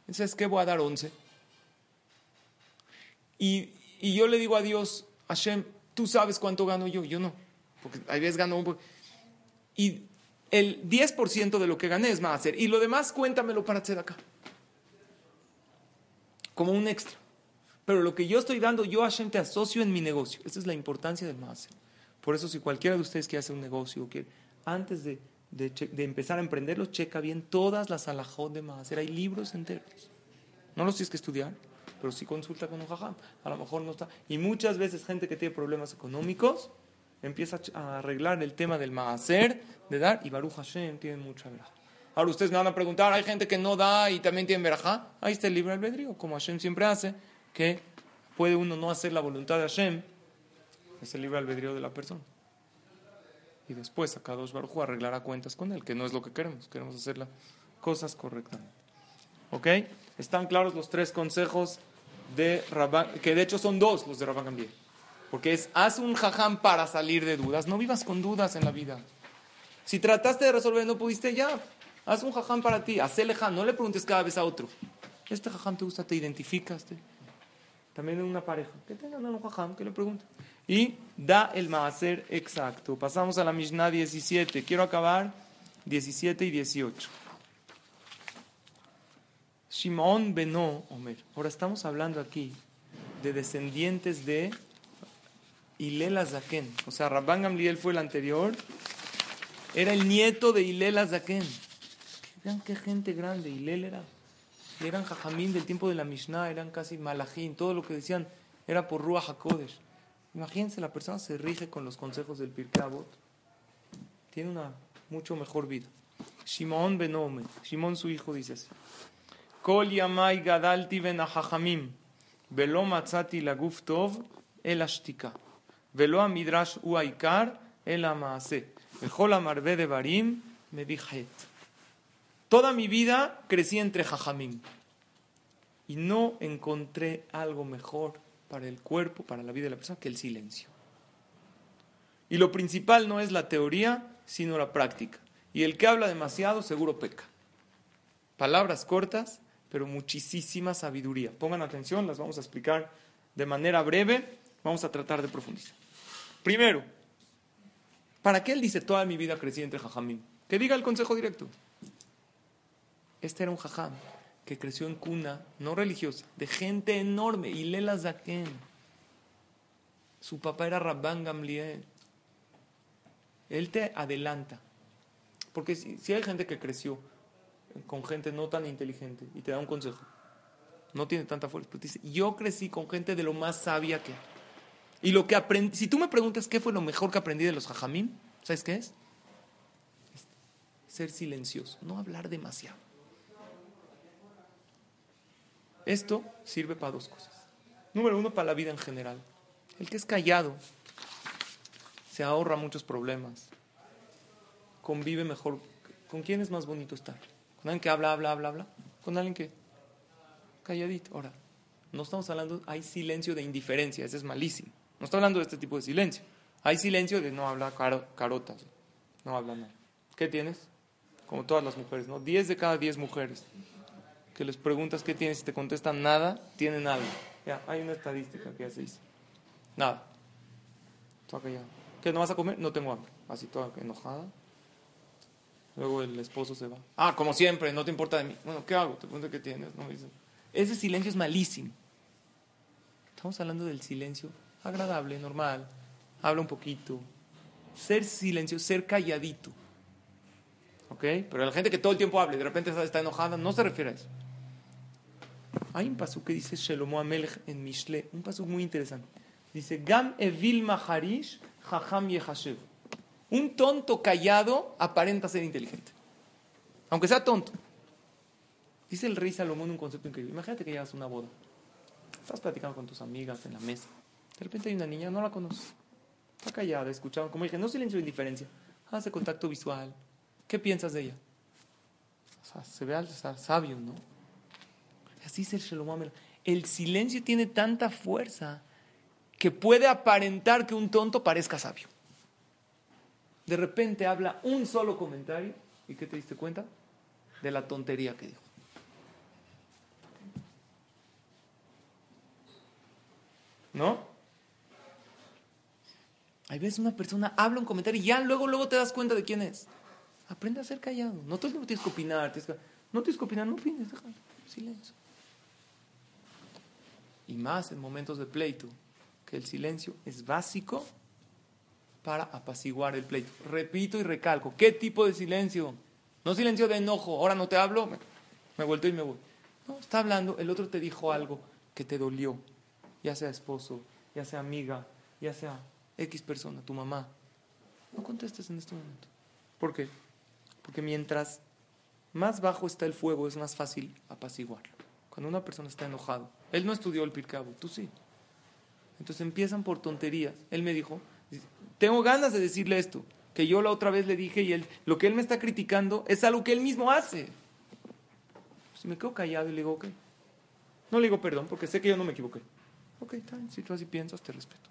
Entonces, ¿qué voy a dar 11? Y, y yo le digo a Dios, Hashem, tú sabes cuánto gano yo, yo no, porque a veces gano un Y el 10% de lo que gané es más hacer, y lo demás cuéntamelo para hacer acá como un extra. Pero lo que yo estoy dando, yo Hashem te asocio en mi negocio. Esa es la importancia del Maaser. Por eso si cualquiera de ustedes quiere hacer un negocio, que antes de, de, empezar a emprenderlo, checa bien todas las alajot de Maaser. Hay libros enteros. No los tienes que estudiar, pero sí consulta con un jajam. A lo mejor no está. Y muchas veces gente que tiene problemas económicos empieza a arreglar el tema del Maaser, de dar, y Baruch Hashem tiene mucha verdad. Ahora ustedes me van a preguntar, hay gente que no da y también tiene verajá. Ahí está el libre albedrío, como Hashem siempre hace, que puede uno no hacer la voluntad de Hashem, es el libre albedrío de la persona. Y después a dos Baruj arreglará cuentas con él, que no es lo que queremos, queremos hacer las cosas correctamente. ¿Ok? Están claros los tres consejos de Rabban, que de hecho son dos los de Rabban Gambiel. Porque es, haz un jajam para salir de dudas, no vivas con dudas en la vida. Si trataste de resolver no pudiste, ya, Haz un jajam para ti, haz jajam, no le preguntes cada vez a otro. Este jajam te gusta, te identificas. También en una pareja, que tengan un jajam, que le pregunte. Y da el maaser exacto. Pasamos a la Mishnah 17. Quiero acabar 17 y 18. Shimon Beno Omer. Ahora estamos hablando aquí de descendientes de Ilela Zaken. O sea, Rabban Gamliel fue el anterior. Era el nieto de Ilela Zaken. Vean qué gente grande. Y Lel era. Eran jajamín del tiempo de la Mishnah, eran casi malajín. Todo lo que decían era por Ruach HaKodesh. Imagínense, la persona se rige con los consejos del Pirkei Tiene una mucho mejor vida. Shimon Benome. Shimon su hijo dice así. Kol yamai gadalti ben hajamim. Velo matzati laguf tov el ashtika. Velo midrash uaikar el amaase. Vejol de barim me Toda mi vida crecí entre jajamim. Y no encontré algo mejor para el cuerpo, para la vida de la persona, que el silencio. Y lo principal no es la teoría, sino la práctica. Y el que habla demasiado seguro peca. Palabras cortas, pero muchísima sabiduría. Pongan atención, las vamos a explicar de manera breve. Vamos a tratar de profundizar. Primero, ¿para qué él dice toda mi vida crecí entre jajamín? Que diga el consejo directo. Este era un jajam que creció en cuna no religiosa, de gente enorme, y Lela Zaken. Su papá era Rabban Gamliel. Él te adelanta. Porque si, hay gente que creció con gente no tan inteligente y te da un consejo, no tiene tanta fuerza, pero dice, yo crecí con gente de lo más sabia que... Y lo que aprendí, si tú me preguntas qué fue lo mejor que aprendí de los jajamín, ¿sabes qué es? Ser silencioso, no hablar demasiado. Esto sirve para dos cosas. Número uno, para la vida en general. El que es callado se ahorra muchos problemas. Convive mejor. ¿Con quién es más bonito estar? ¿Con alguien que habla, habla, habla, habla? ¿Con alguien que calladito? Ahora, no estamos hablando, hay silencio de indiferencia, ese es malísimo. No está hablando de este tipo de silencio. Hay silencio de no hablar carotas, no habla nada. ¿Qué tienes? Como todas las mujeres, ¿no? Diez de cada diez mujeres que les preguntas qué tienes y te contestan nada, tienen algo. Ya, hay una estadística que ya se dice. Nada. ¿Qué, no vas a comer? No tengo hambre. Así toda enojada. Luego el esposo se va. Ah, como siempre, no te importa de mí. Bueno, ¿qué hago? Te pregunto qué tienes. No, Ese silencio es malísimo. Estamos hablando del silencio agradable, normal. Habla un poquito. Ser silencio, ser calladito. ¿Ok? Pero la gente que todo el tiempo habla y de repente está enojada, no se refiere a eso. Hay un paso que dice Shelomo Amelech en Mishle, un paso muy interesante. Dice, Gam evil maharish jajam yehashev. Un tonto callado aparenta ser inteligente. Aunque sea tonto. Dice el rey Salomón un concepto increíble. Imagínate que llegas a una boda. Estás platicando con tus amigas en la mesa. De repente hay una niña, no la conoces. Está callada, escuchando. Como dije, no silencio de indiferencia. Hace contacto visual. ¿Qué piensas de ella? O sea, se ve sabio, ¿no? Así es el Shalom El silencio tiene tanta fuerza que puede aparentar que un tonto parezca sabio. De repente habla un solo comentario y ¿qué te diste cuenta? De la tontería que dijo. ¿No? Hay veces una persona habla un comentario y ya luego, luego te das cuenta de quién es. Aprende a ser callado. No todo tienes que opinar. no tienes que opinar, no opines, déjalo. Silencio y más en momentos de pleito, que el silencio es básico para apaciguar el pleito. Repito y recalco, ¿qué tipo de silencio? No silencio de enojo, ahora no te hablo, me, me vuelto y me voy. No, está hablando, el otro te dijo algo que te dolió, ya sea esposo, ya sea amiga, ya sea X persona, tu mamá. No contestes en este momento. ¿Por qué? Porque mientras más bajo está el fuego es más fácil apaciguarlo. Cuando una persona está enojado, él no estudió el Pircabo, tú sí. Entonces empiezan por tonterías. Él me dijo, tengo ganas de decirle esto, que yo la otra vez le dije y él, lo que él me está criticando es algo que él mismo hace. Si me quedo callado y le digo, ok. No le digo perdón porque sé que yo no me equivoqué. Ok, está si tú así piensas, te respeto.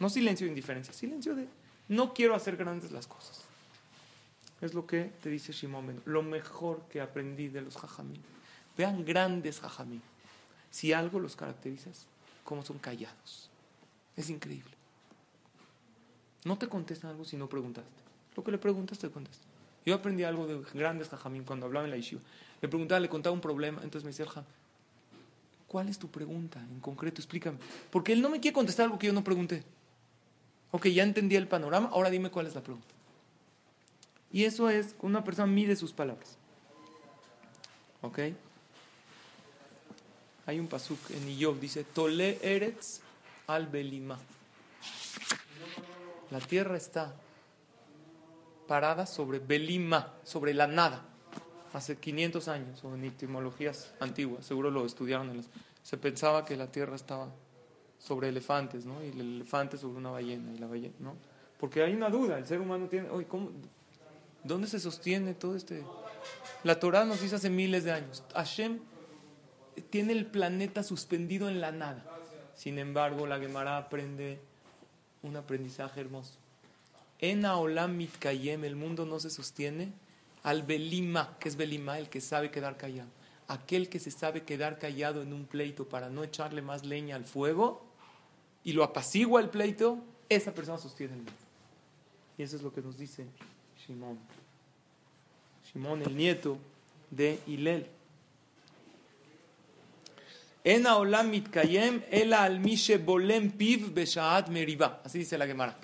No silencio de indiferencia, silencio de no quiero hacer grandes las cosas. Es lo que te dice Shimon Lo mejor que aprendí de los jajamín. Vean grandes jajamín. Si algo los caracteriza es cómo son callados. Es increíble. No te contestan algo si no preguntaste. Lo que le preguntas te contesta. Yo aprendí algo de grandes jajamín cuando hablaba en la yeshiva. Le preguntaba, le contaba un problema, entonces me decía el ¿cuál es tu pregunta en concreto? Explícame. Porque él no me quiere contestar algo que yo no pregunté. Ok, ya entendí el panorama, ahora dime cuál es la pregunta. Y eso es, una persona mide sus palabras. ¿Ok? Hay un pasuk en Iyov, dice, Tole Eretz al Belima. La tierra está parada sobre Belima, sobre la nada. Hace 500 años, o en etimologías antiguas, seguro lo estudiaron. En se pensaba que la tierra estaba sobre elefantes, ¿no? Y el elefante sobre una ballena, y la ballena, ¿no? Porque hay una duda, el ser humano tiene, oye, ¿cómo, ¿dónde se sostiene todo este? La Torah nos dice hace miles de años, Hashem tiene el planeta suspendido en la nada. Sin embargo, la Gemara aprende un aprendizaje hermoso. En Aolam Mitkayem, el mundo no se sostiene al Belima, que es Belima, el que sabe quedar callado. Aquel que se sabe quedar callado en un pleito para no echarle más leña al fuego y lo apacigua el pleito, esa persona sostiene el mundo. Y eso es lo que nos dice Shimón. Shimón, el nieto de Hilel. En Aolam Mitkayem, bolem piv beshaat meriba. Así dice la Gemara.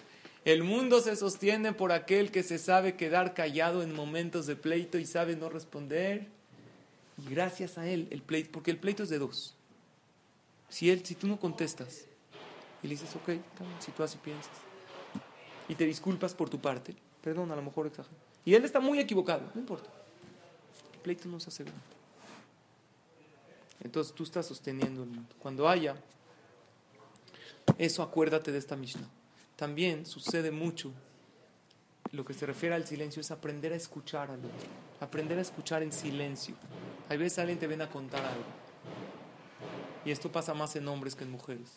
El mundo se sostiene por aquel que se sabe quedar callado en momentos de pleito y sabe no responder. Y gracias a él, el pleito, porque el pleito es de dos. Si, él, si tú no contestas y le dices, ok, si tú así piensas, y te disculpas por tu parte, perdón, a lo mejor exagero. Y él está muy equivocado, no importa. El pleito no se hace. Entonces tú estás sosteniendo el mundo. Cuando haya eso, acuérdate de esta Mishnah también sucede mucho. Lo que se refiere al silencio es aprender a escuchar al otro, aprender a escuchar en silencio. Hay veces alguien te viene a contar algo. Y esto pasa más en hombres que en mujeres.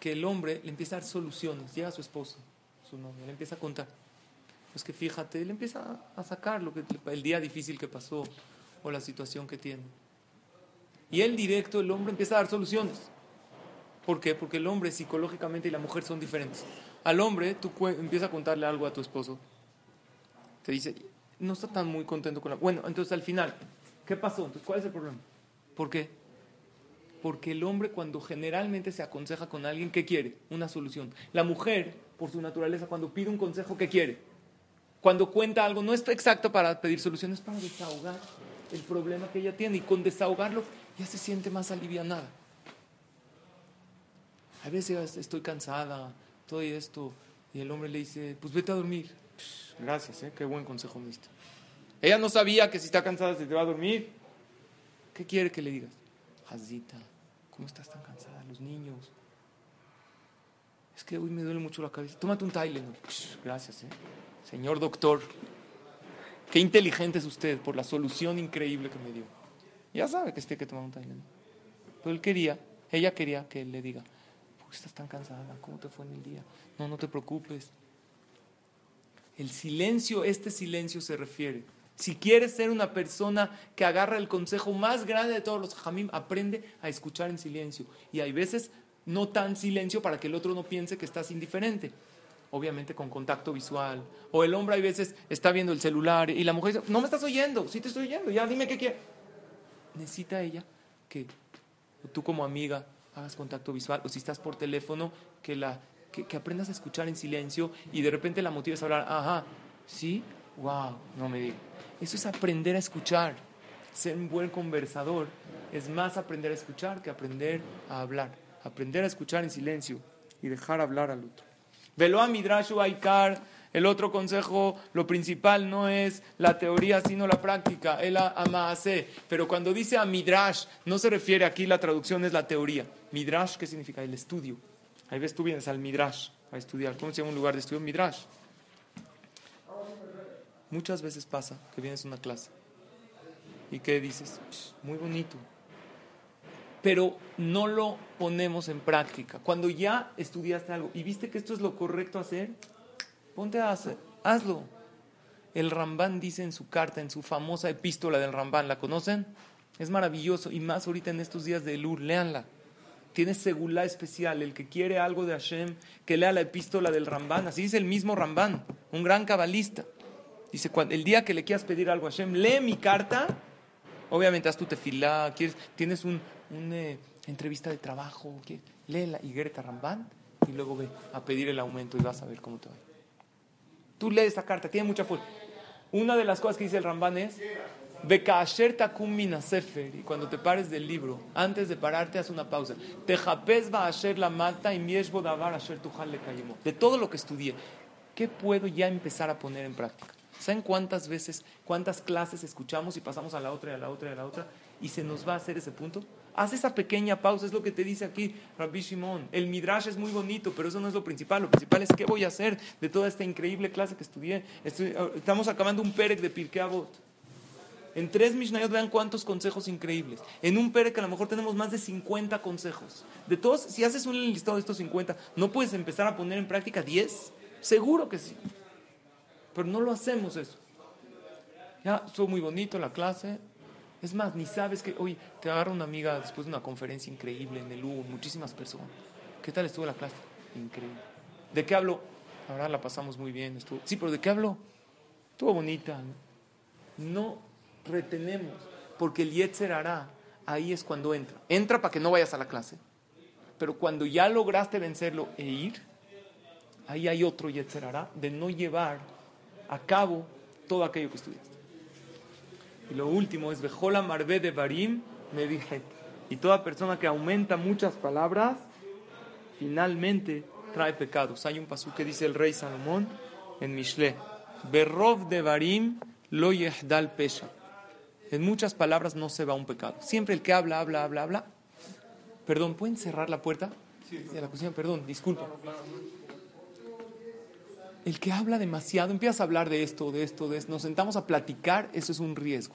Que el hombre le empieza a dar soluciones. Llega a su esposo, su novia, le empieza a contar. Pues que fíjate, le empieza a sacar lo que, el día difícil que pasó o la situación que tiene. Y él directo, el hombre empieza a dar soluciones. ¿Por qué? Porque el hombre psicológicamente y la mujer son diferentes. Al hombre, tú empiezas a contarle algo a tu esposo. Te dice, no está tan muy contento con la... Bueno, entonces al final, ¿qué pasó? Entonces, ¿cuál es el problema? ¿Por qué? Porque el hombre cuando generalmente se aconseja con alguien, ¿qué quiere? Una solución. La mujer, por su naturaleza, cuando pide un consejo, ¿qué quiere? Cuando cuenta algo, no es exacto para pedir soluciones, para desahogar el problema que ella tiene. Y con desahogarlo, ya se siente más alivianada. A veces estoy cansada, todo esto. Y el hombre le dice, pues vete a dormir. Gracias, ¿eh? qué buen consejo me diste. Ella no sabía que si está cansada se te va a dormir. ¿Qué quiere que le digas? Jazita, ¿cómo estás tan cansada? Los niños. Es que hoy me duele mucho la cabeza. Tómate un Tylenol. Gracias, ¿eh? Señor doctor, qué inteligente es usted por la solución increíble que me dio. Ya sabe que tiene que tomar un Tylenol. Pero él quería, ella quería que él le diga, estás tan cansada? ¿Cómo te fue en el día? No, no te preocupes. El silencio, este silencio se refiere. Si quieres ser una persona que agarra el consejo más grande de todos los jamim, aprende a escuchar en silencio. Y hay veces no tan silencio para que el otro no piense que estás indiferente. Obviamente con contacto visual. O el hombre hay veces está viendo el celular y la mujer dice, no me estás oyendo, sí te estoy oyendo, ya dime qué quiere. Necesita ella que tú como amiga hagas contacto visual, o si estás por teléfono, que, la, que, aprendas a escuchar en silencio y de repente la motives a hablar, ajá, ¿sí? ¡Wow! No me digas. Eso es aprender a escuchar. Ser un buen conversador es más aprender a escuchar que aprender a hablar. Aprender a escuchar en silencio y dejar hablar al otro. Velo a Midrashu Aikar el otro consejo, lo principal no es la teoría, sino la práctica, el amaase. Pero cuando dice a midrash, no se refiere aquí, la traducción es la teoría. Midrash, ¿qué significa? El estudio. Ahí ves, tú vienes al midrash a estudiar. ¿Cómo se llama un lugar de estudio? Midrash. Muchas veces pasa que vienes a una clase y que dices, muy bonito, pero no lo ponemos en práctica. Cuando ya estudiaste algo y viste que esto es lo correcto hacer, Ponte a hacer, hazlo. El Rambán dice en su carta, en su famosa epístola del Rambán, ¿la conocen? Es maravilloso y más ahorita en estos días de Elur, léanla. Tiene segula especial, el que quiere algo de Hashem, que lea la epístola del Rambán. Así dice el mismo Rambán, un gran cabalista. Dice, el día que le quieras pedir algo a Hashem, lee mi carta. Obviamente haz tu tefilá, quieres, tienes una eh, entrevista de trabajo, léela y Greta Rambán y luego ve a pedir el aumento y vas a ver cómo te va. Tú lees esta carta, tiene mucha fuerza. Una de las cosas que dice el Rambán es, sefer, y cuando te pares del libro, antes de pararte, haz una pausa. la mata y De todo lo que estudié, ¿qué puedo ya empezar a poner en práctica? ¿Saben cuántas veces, cuántas clases escuchamos y pasamos a la otra y a la otra y a la otra y se nos va a hacer ese punto? Haz esa pequeña pausa, es lo que te dice aquí Rabbi Shimon. El midrash es muy bonito, pero eso no es lo principal. Lo principal es qué voy a hacer de toda esta increíble clase que estudié. estamos acabando un perec de Pirkei Avot. En tres Mishnayot vean cuántos consejos increíbles. En un Pere que a lo mejor tenemos más de 50 consejos. De todos, si haces un listado de estos 50, ¿no puedes empezar a poner en práctica 10? Seguro que sí. Pero no lo hacemos eso. Ya, estuvo muy bonito la clase. Es más, ni sabes que, oye, te agarra una amiga después de una conferencia increíble en el U, muchísimas personas. ¿Qué tal estuvo la clase? Increíble. ¿De qué habló? Ahora la pasamos muy bien. Estuvo... Sí, pero ¿de qué habló? Estuvo bonita. No retenemos, porque el Yetzer hará, ahí es cuando entra. Entra para que no vayas a la clase. Pero cuando ya lograste vencerlo e ir, ahí hay otro Yetzer hará de no llevar a cabo todo aquello que estudiaste. Y lo último es Bejola Marbe de Barim me dije. Y toda persona que aumenta muchas palabras, finalmente trae pecados. Hay un pasú que dice el rey Salomón en Mishle. Berrov de Barim lo yehdal pesha. En muchas palabras no se va un pecado. Siempre el que habla, habla, habla, habla. Perdón, ¿pueden cerrar la puerta? Sí, de la cocina, perdón, disculpa. El que habla demasiado, empieza a hablar de esto, de esto, de esto, nos sentamos a platicar, eso es un riesgo.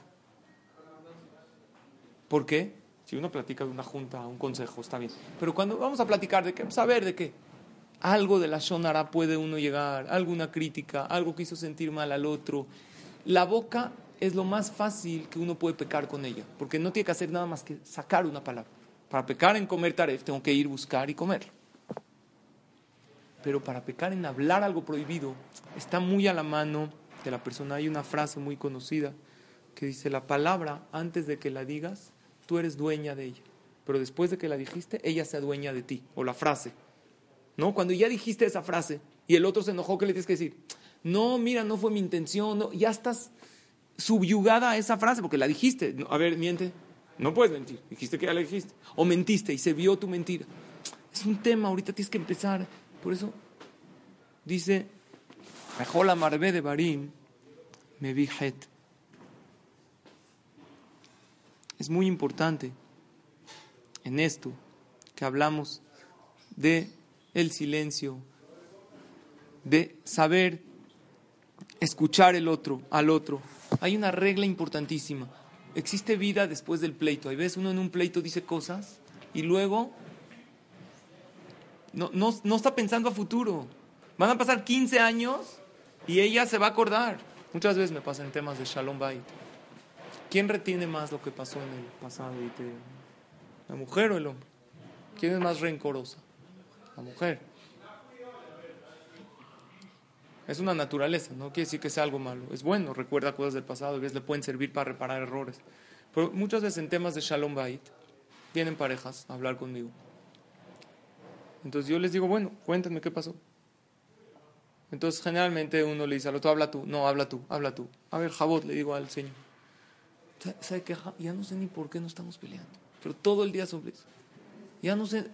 ¿Por qué? Si uno platica de una junta, un consejo, está bien. Pero cuando vamos a platicar de qué, saber de qué. Algo de la Shonara puede uno llegar, alguna crítica, algo que hizo sentir mal al otro. La boca es lo más fácil que uno puede pecar con ella, porque no tiene que hacer nada más que sacar una palabra. Para pecar en comer taref, tengo que ir buscar y comer. Pero para pecar en hablar algo prohibido, está muy a la mano de la persona. Hay una frase muy conocida que dice, la palabra, antes de que la digas, tú eres dueña de ella. Pero después de que la dijiste, ella se adueña de ti. O la frase. ¿No? Cuando ya dijiste esa frase y el otro se enojó, ¿qué le tienes que decir? No, mira, no fue mi intención. No, ya estás subyugada a esa frase porque la dijiste. A ver, miente. No puedes mentir. Dijiste que ya la dijiste. O mentiste y se vio tu mentira. Es un tema, ahorita tienes que empezar. Por eso dice, la Marbe de Barim, me vi Es muy importante en esto que hablamos de el silencio, de saber escuchar el otro, al otro. Hay una regla importantísima. Existe vida después del pleito. Hay veces uno en un pleito dice cosas y luego no, no, está pensando a futuro. Van a pasar 15 años y ella se va a acordar. Muchas veces me pasa en temas de Shalom Bait. ¿Quién retiene más lo que pasó en el pasado? ¿La mujer o el hombre? ¿Quién es más rencorosa? La mujer. Es una naturaleza, no quiere decir que sea algo malo. Es bueno, recuerda cosas del pasado, a veces le pueden servir para reparar errores. Pero muchas veces en temas de Shalom Bait, vienen parejas a hablar conmigo. Entonces yo les digo, bueno, cuéntenme qué pasó. Entonces generalmente uno le dice al otro, habla tú, no, habla tú, habla tú. A ver, Jabot, le digo al Señor. ¿Sabe qué? Ya no sé ni por qué no estamos peleando. Pero todo el día sobre eso. Ya no sé,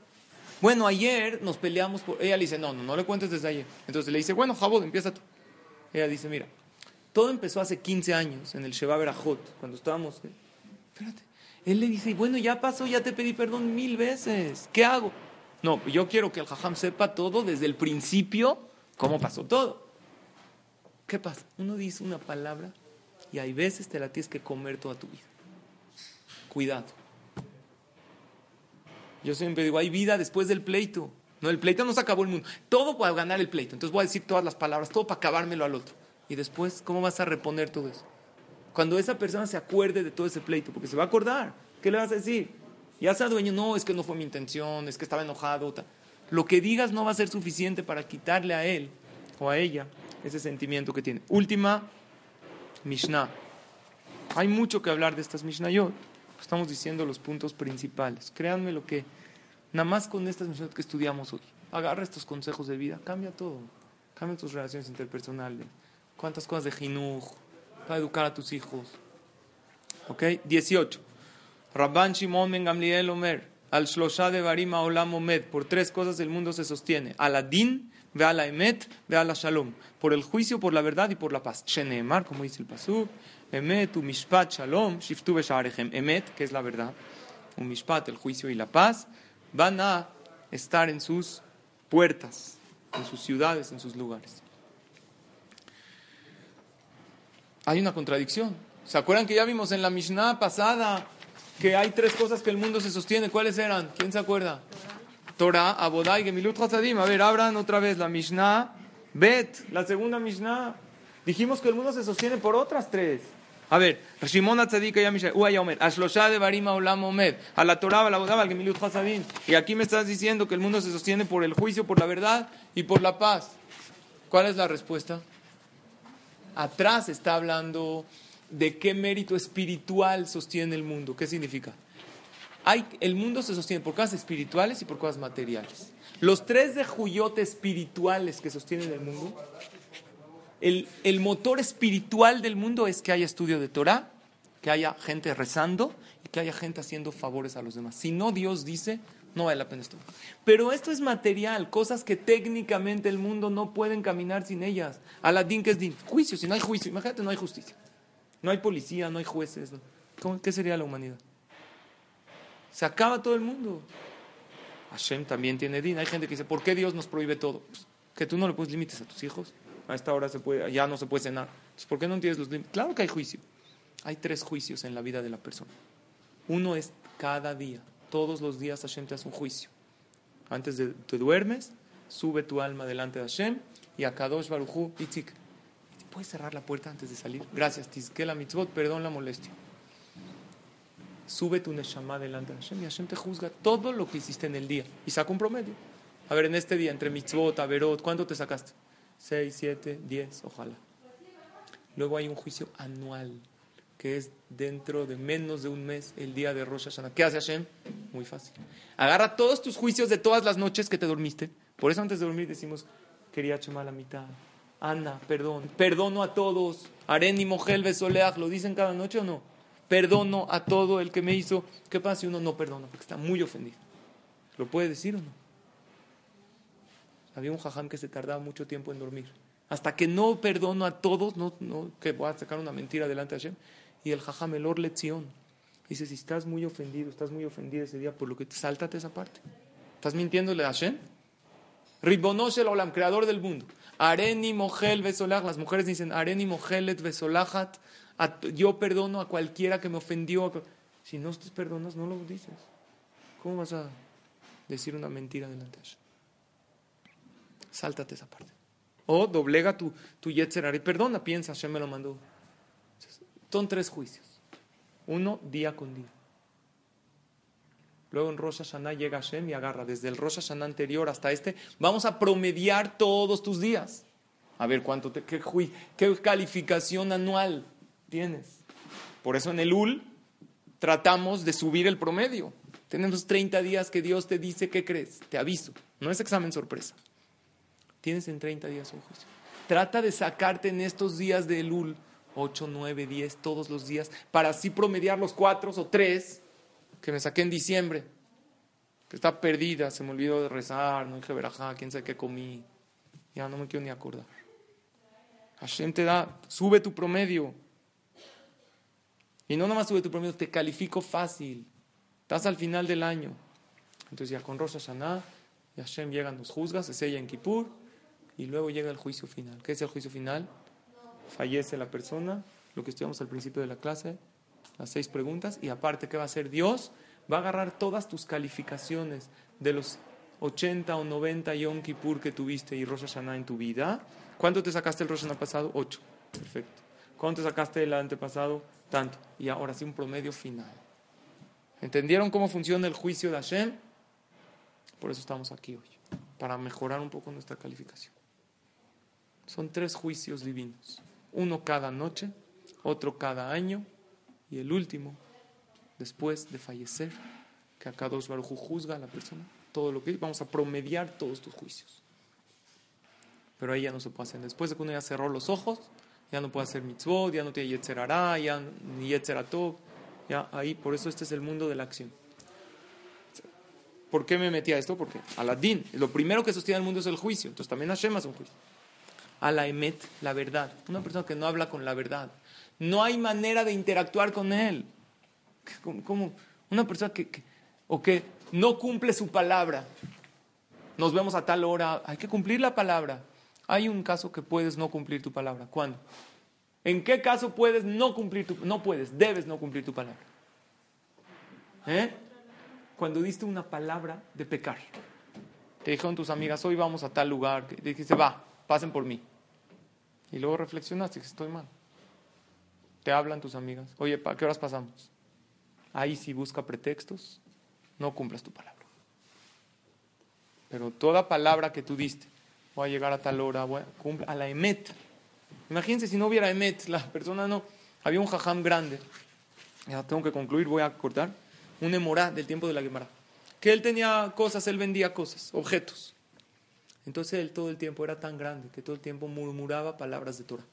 bueno, ayer nos peleamos por... Ella le dice, no, no, no le cuentes desde ayer. Entonces le dice, bueno, Jabot, empieza tú. Ella dice, mira, todo empezó hace 15 años en el Sheba Berajot, cuando estábamos... Eh, espérate. Él le dice, bueno, ya pasó, ya te pedí perdón mil veces. ¿Qué hago? No, yo quiero que el Jajam sepa todo desde el principio, cómo pasó todo. ¿Qué pasa? Uno dice una palabra y hay veces te la tienes que comer toda tu vida. Cuidado. Yo siempre digo, hay vida después del pleito. No, el pleito no se acabó el mundo. Todo para ganar el pleito. Entonces voy a decir todas las palabras, todo para acabármelo al otro. Y después, ¿cómo vas a reponer todo eso? Cuando esa persona se acuerde de todo ese pleito, porque se va a acordar, ¿qué le vas a decir? Ya sea dueño, no, es que no fue mi intención, es que estaba enojado. Lo que digas no va a ser suficiente para quitarle a él o a ella ese sentimiento que tiene. Última Mishnah. Hay mucho que hablar de estas Mishnayot. Estamos diciendo los puntos principales. Créanme lo que, nada más con estas misiones que estudiamos hoy, agarra estos consejos de vida, cambia todo. Cambia tus relaciones interpersonales. Cuántas cosas de jinuj, para educar a tus hijos. ¿Ok? 18. Rabban Shimon Ben Gamliel Omer, al Shlosha de Barima Olam Omed, por tres cosas el mundo se sostiene. Aladín, ve a la emet, ve a la shalom. Por el juicio, por la verdad y por la paz. Sheneemar, como dice el pasuk. Emet, mishpat, shalom, shiftu Emet, que es la verdad, un mishpat, el juicio y la paz, van a estar en sus puertas, en sus ciudades, en sus lugares. Hay una contradicción. ¿Se acuerdan que ya vimos en la Mishnah pasada que hay tres cosas que el mundo se sostiene? ¿Cuáles eran? ¿Quién se acuerda? Torah, Abodai, Gemilut Hasadim. A ver, abran otra vez la Mishnah. Bet, la segunda Mishnah. Dijimos que el mundo se sostiene por otras tres. A ver, Shimon Atzadik ya Mishnah, Uay Omer, de Barima Olam Omed, a la Torah, a la Abodai, al Gemilut Hasadim. Y aquí me estás diciendo que el mundo se sostiene por el juicio, por la verdad y por la paz. ¿Cuál es la respuesta? Atrás está hablando de qué mérito espiritual sostiene el mundo. ¿Qué significa? Hay, el mundo se sostiene por cosas espirituales y por cosas materiales. Los tres de Juyote espirituales que sostienen el mundo, el, el motor espiritual del mundo es que haya estudio de Torah, que haya gente rezando y que haya gente haciendo favores a los demás. Si no, Dios dice, no vale la pena esto. Pero esto es material, cosas que técnicamente el mundo no pueden caminar sin ellas. Aladín, que es din? Juicio, si no hay juicio, imagínate, no hay justicia. No hay policía, no hay jueces. ¿Cómo, ¿Qué sería la humanidad? Se acaba todo el mundo. Hashem también tiene din. Hay gente que dice, ¿por qué Dios nos prohíbe todo? Pues, que tú no le pones límites a tus hijos. A esta hora se puede, ya no se puede cenar. ¿por qué no tienes los límites? Claro que hay juicio. Hay tres juicios en la vida de la persona. Uno es cada día. Todos los días Hashem te hace un juicio. Antes de te duermes, sube tu alma delante de Hashem y a Kadosh Baruchu Itzik. ¿Puedes cerrar la puerta antes de salir? Gracias, Tizkela Mitzvot, perdón la molestia. Sube tu Neshama delante de Hashem y Hashem te juzga todo lo que hiciste en el día y saca un promedio. A ver, en este día, entre Mitzvot, Averot, ¿cuánto te sacaste? Seis, siete, diez, ojalá. Luego hay un juicio anual que es dentro de menos de un mes, el día de Rosh Hashanah. ¿Qué hace Hashem? Muy fácil. Agarra todos tus juicios de todas las noches que te dormiste. Por eso antes de dormir decimos, quería Shema la mitad. Ana, perdón. Perdono a todos. Areni, Mogel, Besoleach. ¿Lo dicen cada noche o no? Perdono a todo el que me hizo. ¿Qué pasa si uno no perdona? Porque está muy ofendido. ¿Lo puede decir o no? Había un jajam que se tardaba mucho tiempo en dormir. Hasta que no perdono a todos, no, no que voy a sacar una mentira delante de Hashem. Y el jajam, el lección. Dice, si estás muy ofendido, estás muy ofendido ese día, por lo que sáltate esa parte. ¿Estás mintiéndole a Hashem? Ribonosh el Olam, creador del mundo. Areni Mogel Besolach. Las mujeres dicen Areni Mogelet Besolachat. Yo perdono a cualquiera que me ofendió. Si no te perdonas, no lo dices. ¿Cómo vas a decir una mentira delante de Hashem? Sáltate esa parte. O doblega tu, tu Yetzer y perdona, piensa, Hashem me lo mandó. Son tres juicios. Uno día con día. Luego en Rosh Hashanah llega Hashem y agarra desde el Rosh Hashanah anterior hasta este. Vamos a promediar todos tus días. A ver cuánto te, qué, qué calificación anual tienes. Por eso en el UL tratamos de subir el promedio. Tenemos 30 días que Dios te dice qué crees. Te aviso. No es examen sorpresa. Tienes en 30 días un juicio. Trata de sacarte en estos días de UL 8, 9, 10, todos los días, para así promediar los cuatro o tres que me saqué en diciembre, que está perdida, se me olvidó de rezar, no dije verajá, quién sabe qué comí, ya no me quiero ni acordar. Hashem te da, sube tu promedio. Y no nomás sube tu promedio, te califico fácil. Estás al final del año. Entonces ya con Rosh Hashanah, y Hashem llega, nos juzga, se sella en Kippur, y luego llega el juicio final. ¿Qué es el juicio final? Fallece la persona, lo que estudiamos al principio de la clase, las seis preguntas, y aparte, ¿qué va a hacer Dios? Va a agarrar todas tus calificaciones de los 80 o 90 Yom Kippur que tuviste y Rosh Hashanah en tu vida. ¿Cuánto te sacaste el Rosh Hashanah pasado? Ocho. Perfecto. ¿Cuánto te sacaste el antepasado? Tanto. Y ahora sí un promedio final. ¿Entendieron cómo funciona el juicio de Hashem? Por eso estamos aquí hoy, para mejorar un poco nuestra calificación. Son tres juicios divinos. Uno cada noche, otro cada año y el último, después de fallecer, que acá dos Baruj juzga a la persona, todo lo que vamos a promediar todos tus juicios. Pero ahí ya no se puede hacer. Después de que uno ya cerró los ojos, ya no puede hacer mitzvot, ya no tiene yetzerará, ya ni yetzeratov, ya ahí, por eso este es el mundo de la acción. ¿Por qué me metí a esto? Porque Aladín, lo primero que sostiene el mundo es el juicio, entonces también Hashem es un juicio. A la emet, la verdad. Una persona que no habla con la verdad. No hay manera de interactuar con él. Como, una persona que, o que no cumple su palabra. Nos vemos a tal hora. Hay que cumplir la palabra. Hay un caso que puedes no cumplir tu palabra. ¿Cuándo? ¿En qué caso puedes no cumplir tu no puedes, debes no cumplir tu palabra? ¿Eh? Cuando diste una palabra de pecar. Te dijeron tus amigas, hoy vamos a tal lugar. Dijiste, va, pasen por mí. Y luego reflexionaste que estoy mal. Hablan tus amigas, oye, ¿para qué horas pasamos? Ahí si busca pretextos, no cumplas tu palabra. Pero toda palabra que tú diste, voy a llegar a tal hora, voy a, cumple, a la emet. Imagínense si no hubiera emet, la persona no. Había un jajam grande, ya tengo que concluir, voy a cortar, un emorá del tiempo de la Gemara. Que él tenía cosas, él vendía cosas, objetos. Entonces él todo el tiempo era tan grande que todo el tiempo murmuraba palabras de Torah.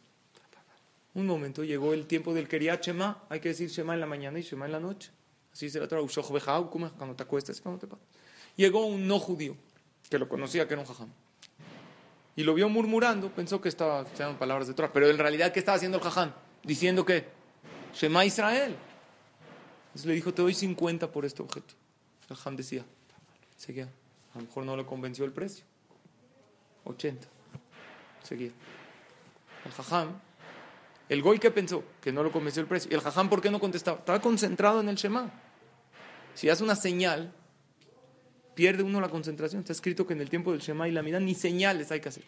Un momento llegó el tiempo del quería Shema, hay que decir Shema en la mañana y Shema en la noche. Así se la Torah, cuando te acuestas, cuando te Llegó un no judío que lo conocía, que era un jajam. Y lo vio murmurando, pensó que estaba diciendo palabras de Torah, pero en realidad, ¿qué estaba haciendo el jajam? Diciendo que Shema Israel. Entonces le dijo, te doy 50 por este objeto. El jajam decía, seguía. A lo mejor no le convenció el precio. 80. Seguía. El jajam, el goy que pensó que no lo convenció el precio. ¿Y el jajam por qué no contestaba? Estaba concentrado en el Shema. Si hace una señal, pierde uno la concentración. Está escrito que en el tiempo del Shema y la Mida ni señales hay que hacer.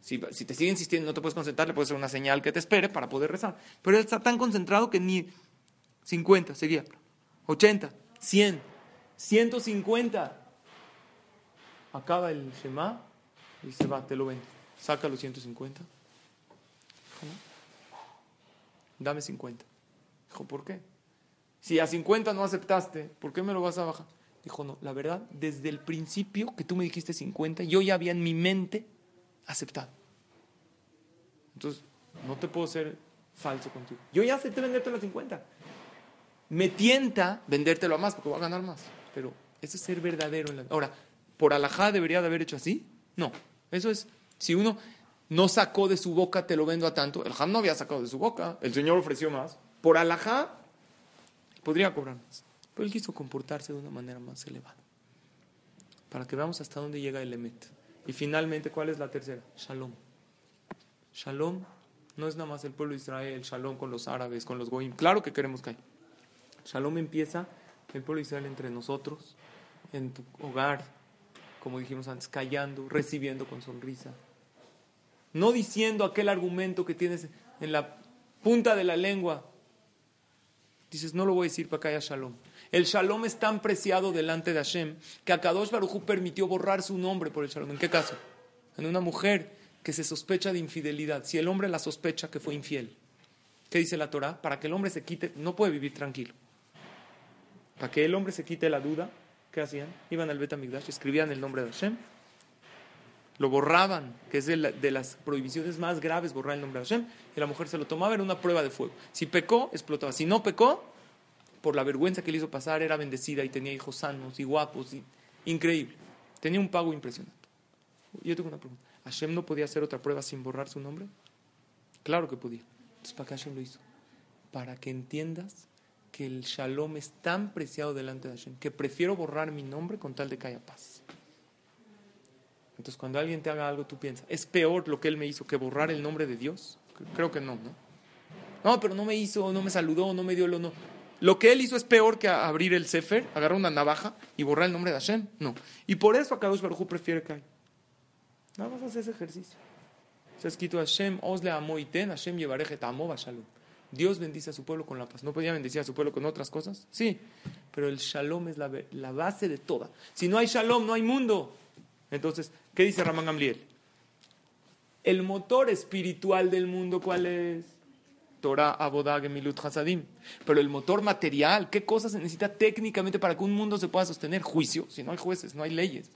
Si, te sigue insistiendo, no te puedes concentrar, le puedes hacer una señal que te espere para poder rezar. Pero él está tan concentrado que ni 50 seguía, 80, 100, 150. Acaba el Shema y se va, te lo vende. Saca los 150. Dame 50. Dijo, ¿por qué? Si a 50 no aceptaste, ¿por qué me lo vas a bajar? Dijo, no, la verdad, desde el principio que tú me dijiste 50, yo ya había en mi mente aceptado. Entonces, no te puedo ser falso contigo. Yo ya acepté vendértelo a 50. Me tienta vendértelo a más porque voy a ganar más. Pero eso es ser verdadero. En la... Ahora, ¿por alajá debería de haber hecho así? No. Eso es, si uno no sacó de su boca, te lo vendo a tanto. El Ham no había sacado de su boca. El Señor ofreció más. Por alajá, podría cobrar más. Pero él quiso comportarse de una manera más elevada. Para que veamos hasta dónde llega el Emet. Y finalmente, ¿cuál es la tercera? Shalom. Shalom no es nada más el pueblo de Israel, shalom con los árabes, con los goyim. Claro que queremos que haya. Shalom empieza el pueblo de Israel entre nosotros, en tu hogar, como dijimos antes, callando, recibiendo con sonrisa. No diciendo aquel argumento que tienes en la punta de la lengua. Dices, no lo voy a decir para que haya shalom. El shalom es tan preciado delante de Hashem que a Kadosh Baruj permitió borrar su nombre por el shalom. ¿En qué caso? En una mujer que se sospecha de infidelidad. Si el hombre la sospecha que fue infiel, ¿qué dice la Torah? Para que el hombre se quite, no puede vivir tranquilo. Para que el hombre se quite la duda, ¿qué hacían? Iban al Betamigdash, escribían el nombre de Hashem, lo borraban, que es de, las prohibiciones más graves, borrar el nombre de Hashem, y la mujer se lo tomaba, era una prueba de fuego. Si pecó, explotaba. Si no pecó, por la vergüenza que le hizo pasar, era bendecida y tenía hijos sanos y guapos. Y, increíble. Tenía un pago impresionante. Yo tengo una pregunta. ¿Hashem no podía hacer otra prueba sin borrar su nombre? Claro que podía. Entonces, ¿para qué Hashem lo hizo? Para que entiendas que el shalom es tan preciado delante de Hashem que prefiero borrar mi nombre con tal de que haya paz. Entonces, cuando alguien te haga algo, tú piensas, ¿es peor lo que él me hizo que borrar el nombre de Dios? Creo que no, ¿no? No, pero no me hizo, no me saludó, no me dio lo no. Lo que él hizo es peor que abrir el Sefer, agarrar una navaja y borrar el nombre de Hashem. No. Y por eso Akadosh Baruj prefiere que hay. Nada más hace ese ejercicio. Se ha escrito Hashem, Osle amo ten, Hashem llevareje amo shalom. Dios bendice a su pueblo con la paz. ¿No podía bendecir a su pueblo con otras cosas? Sí, pero el shalom es la, la base de toda. Si no hay shalom, no hay mundo. Entonces, ¿qué dice Ramán Gamliel? El motor espiritual del mundo, ¿cuál es? Torah, Abodá, Gemilut, Hasadim. Pero el motor material, ¿qué cosas se necesita técnicamente para que un mundo se pueda sostener? Juicio, si no hay jueces, no hay leyes.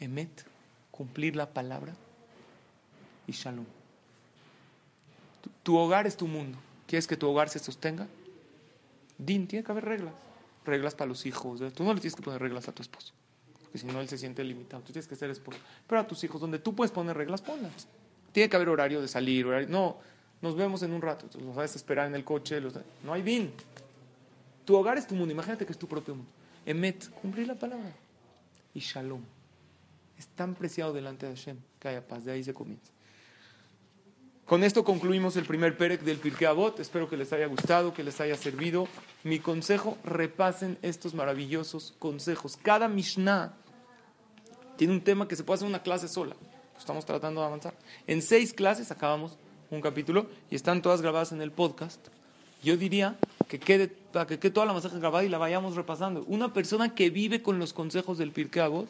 Emet, cumplir la palabra y Shalom. Tu, tu, hogar es tu mundo. ¿Quieres que tu hogar se sostenga? Din, tiene que haber reglas. Reglas para los hijos. Tú no le tienes que poner reglas a tu esposo. Porque si no, él se siente limitado. Tú tienes que ser esposo. Pero a tus hijos, donde tú puedes poner reglas, ponlas. Tiene que haber horario de salir. Horario, no, nos vemos en un rato. Entonces, los esperar en el coche. Los, no hay din. Tu hogar es tu mundo. Imagínate que es tu propio mundo. Emet, cumplir la palabra. Y shalom. Es tan preciado delante de Hashem que haya paz. De ahí se comienza. Con esto concluimos el primer Perec del Pirkei Avot. Espero que les haya gustado, que les haya servido. Mi consejo, repasen estos maravillosos consejos. Cada Mishnah tiene un tema que se puede hacer una clase sola. Estamos tratando de avanzar. En seis clases acabamos un capítulo y están todas grabadas en el podcast. Yo diría que quede, que quede toda la masaje grabada y la vayamos repasando. Una persona que vive con los consejos del Pirkei Avot,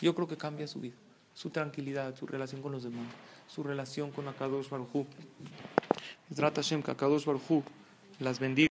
yo creo que cambia su vida, su tranquilidad, su relación con los demás su relación con Akadosh Baruj Hu. Hashem, que Akadosh Baruj las bendiga.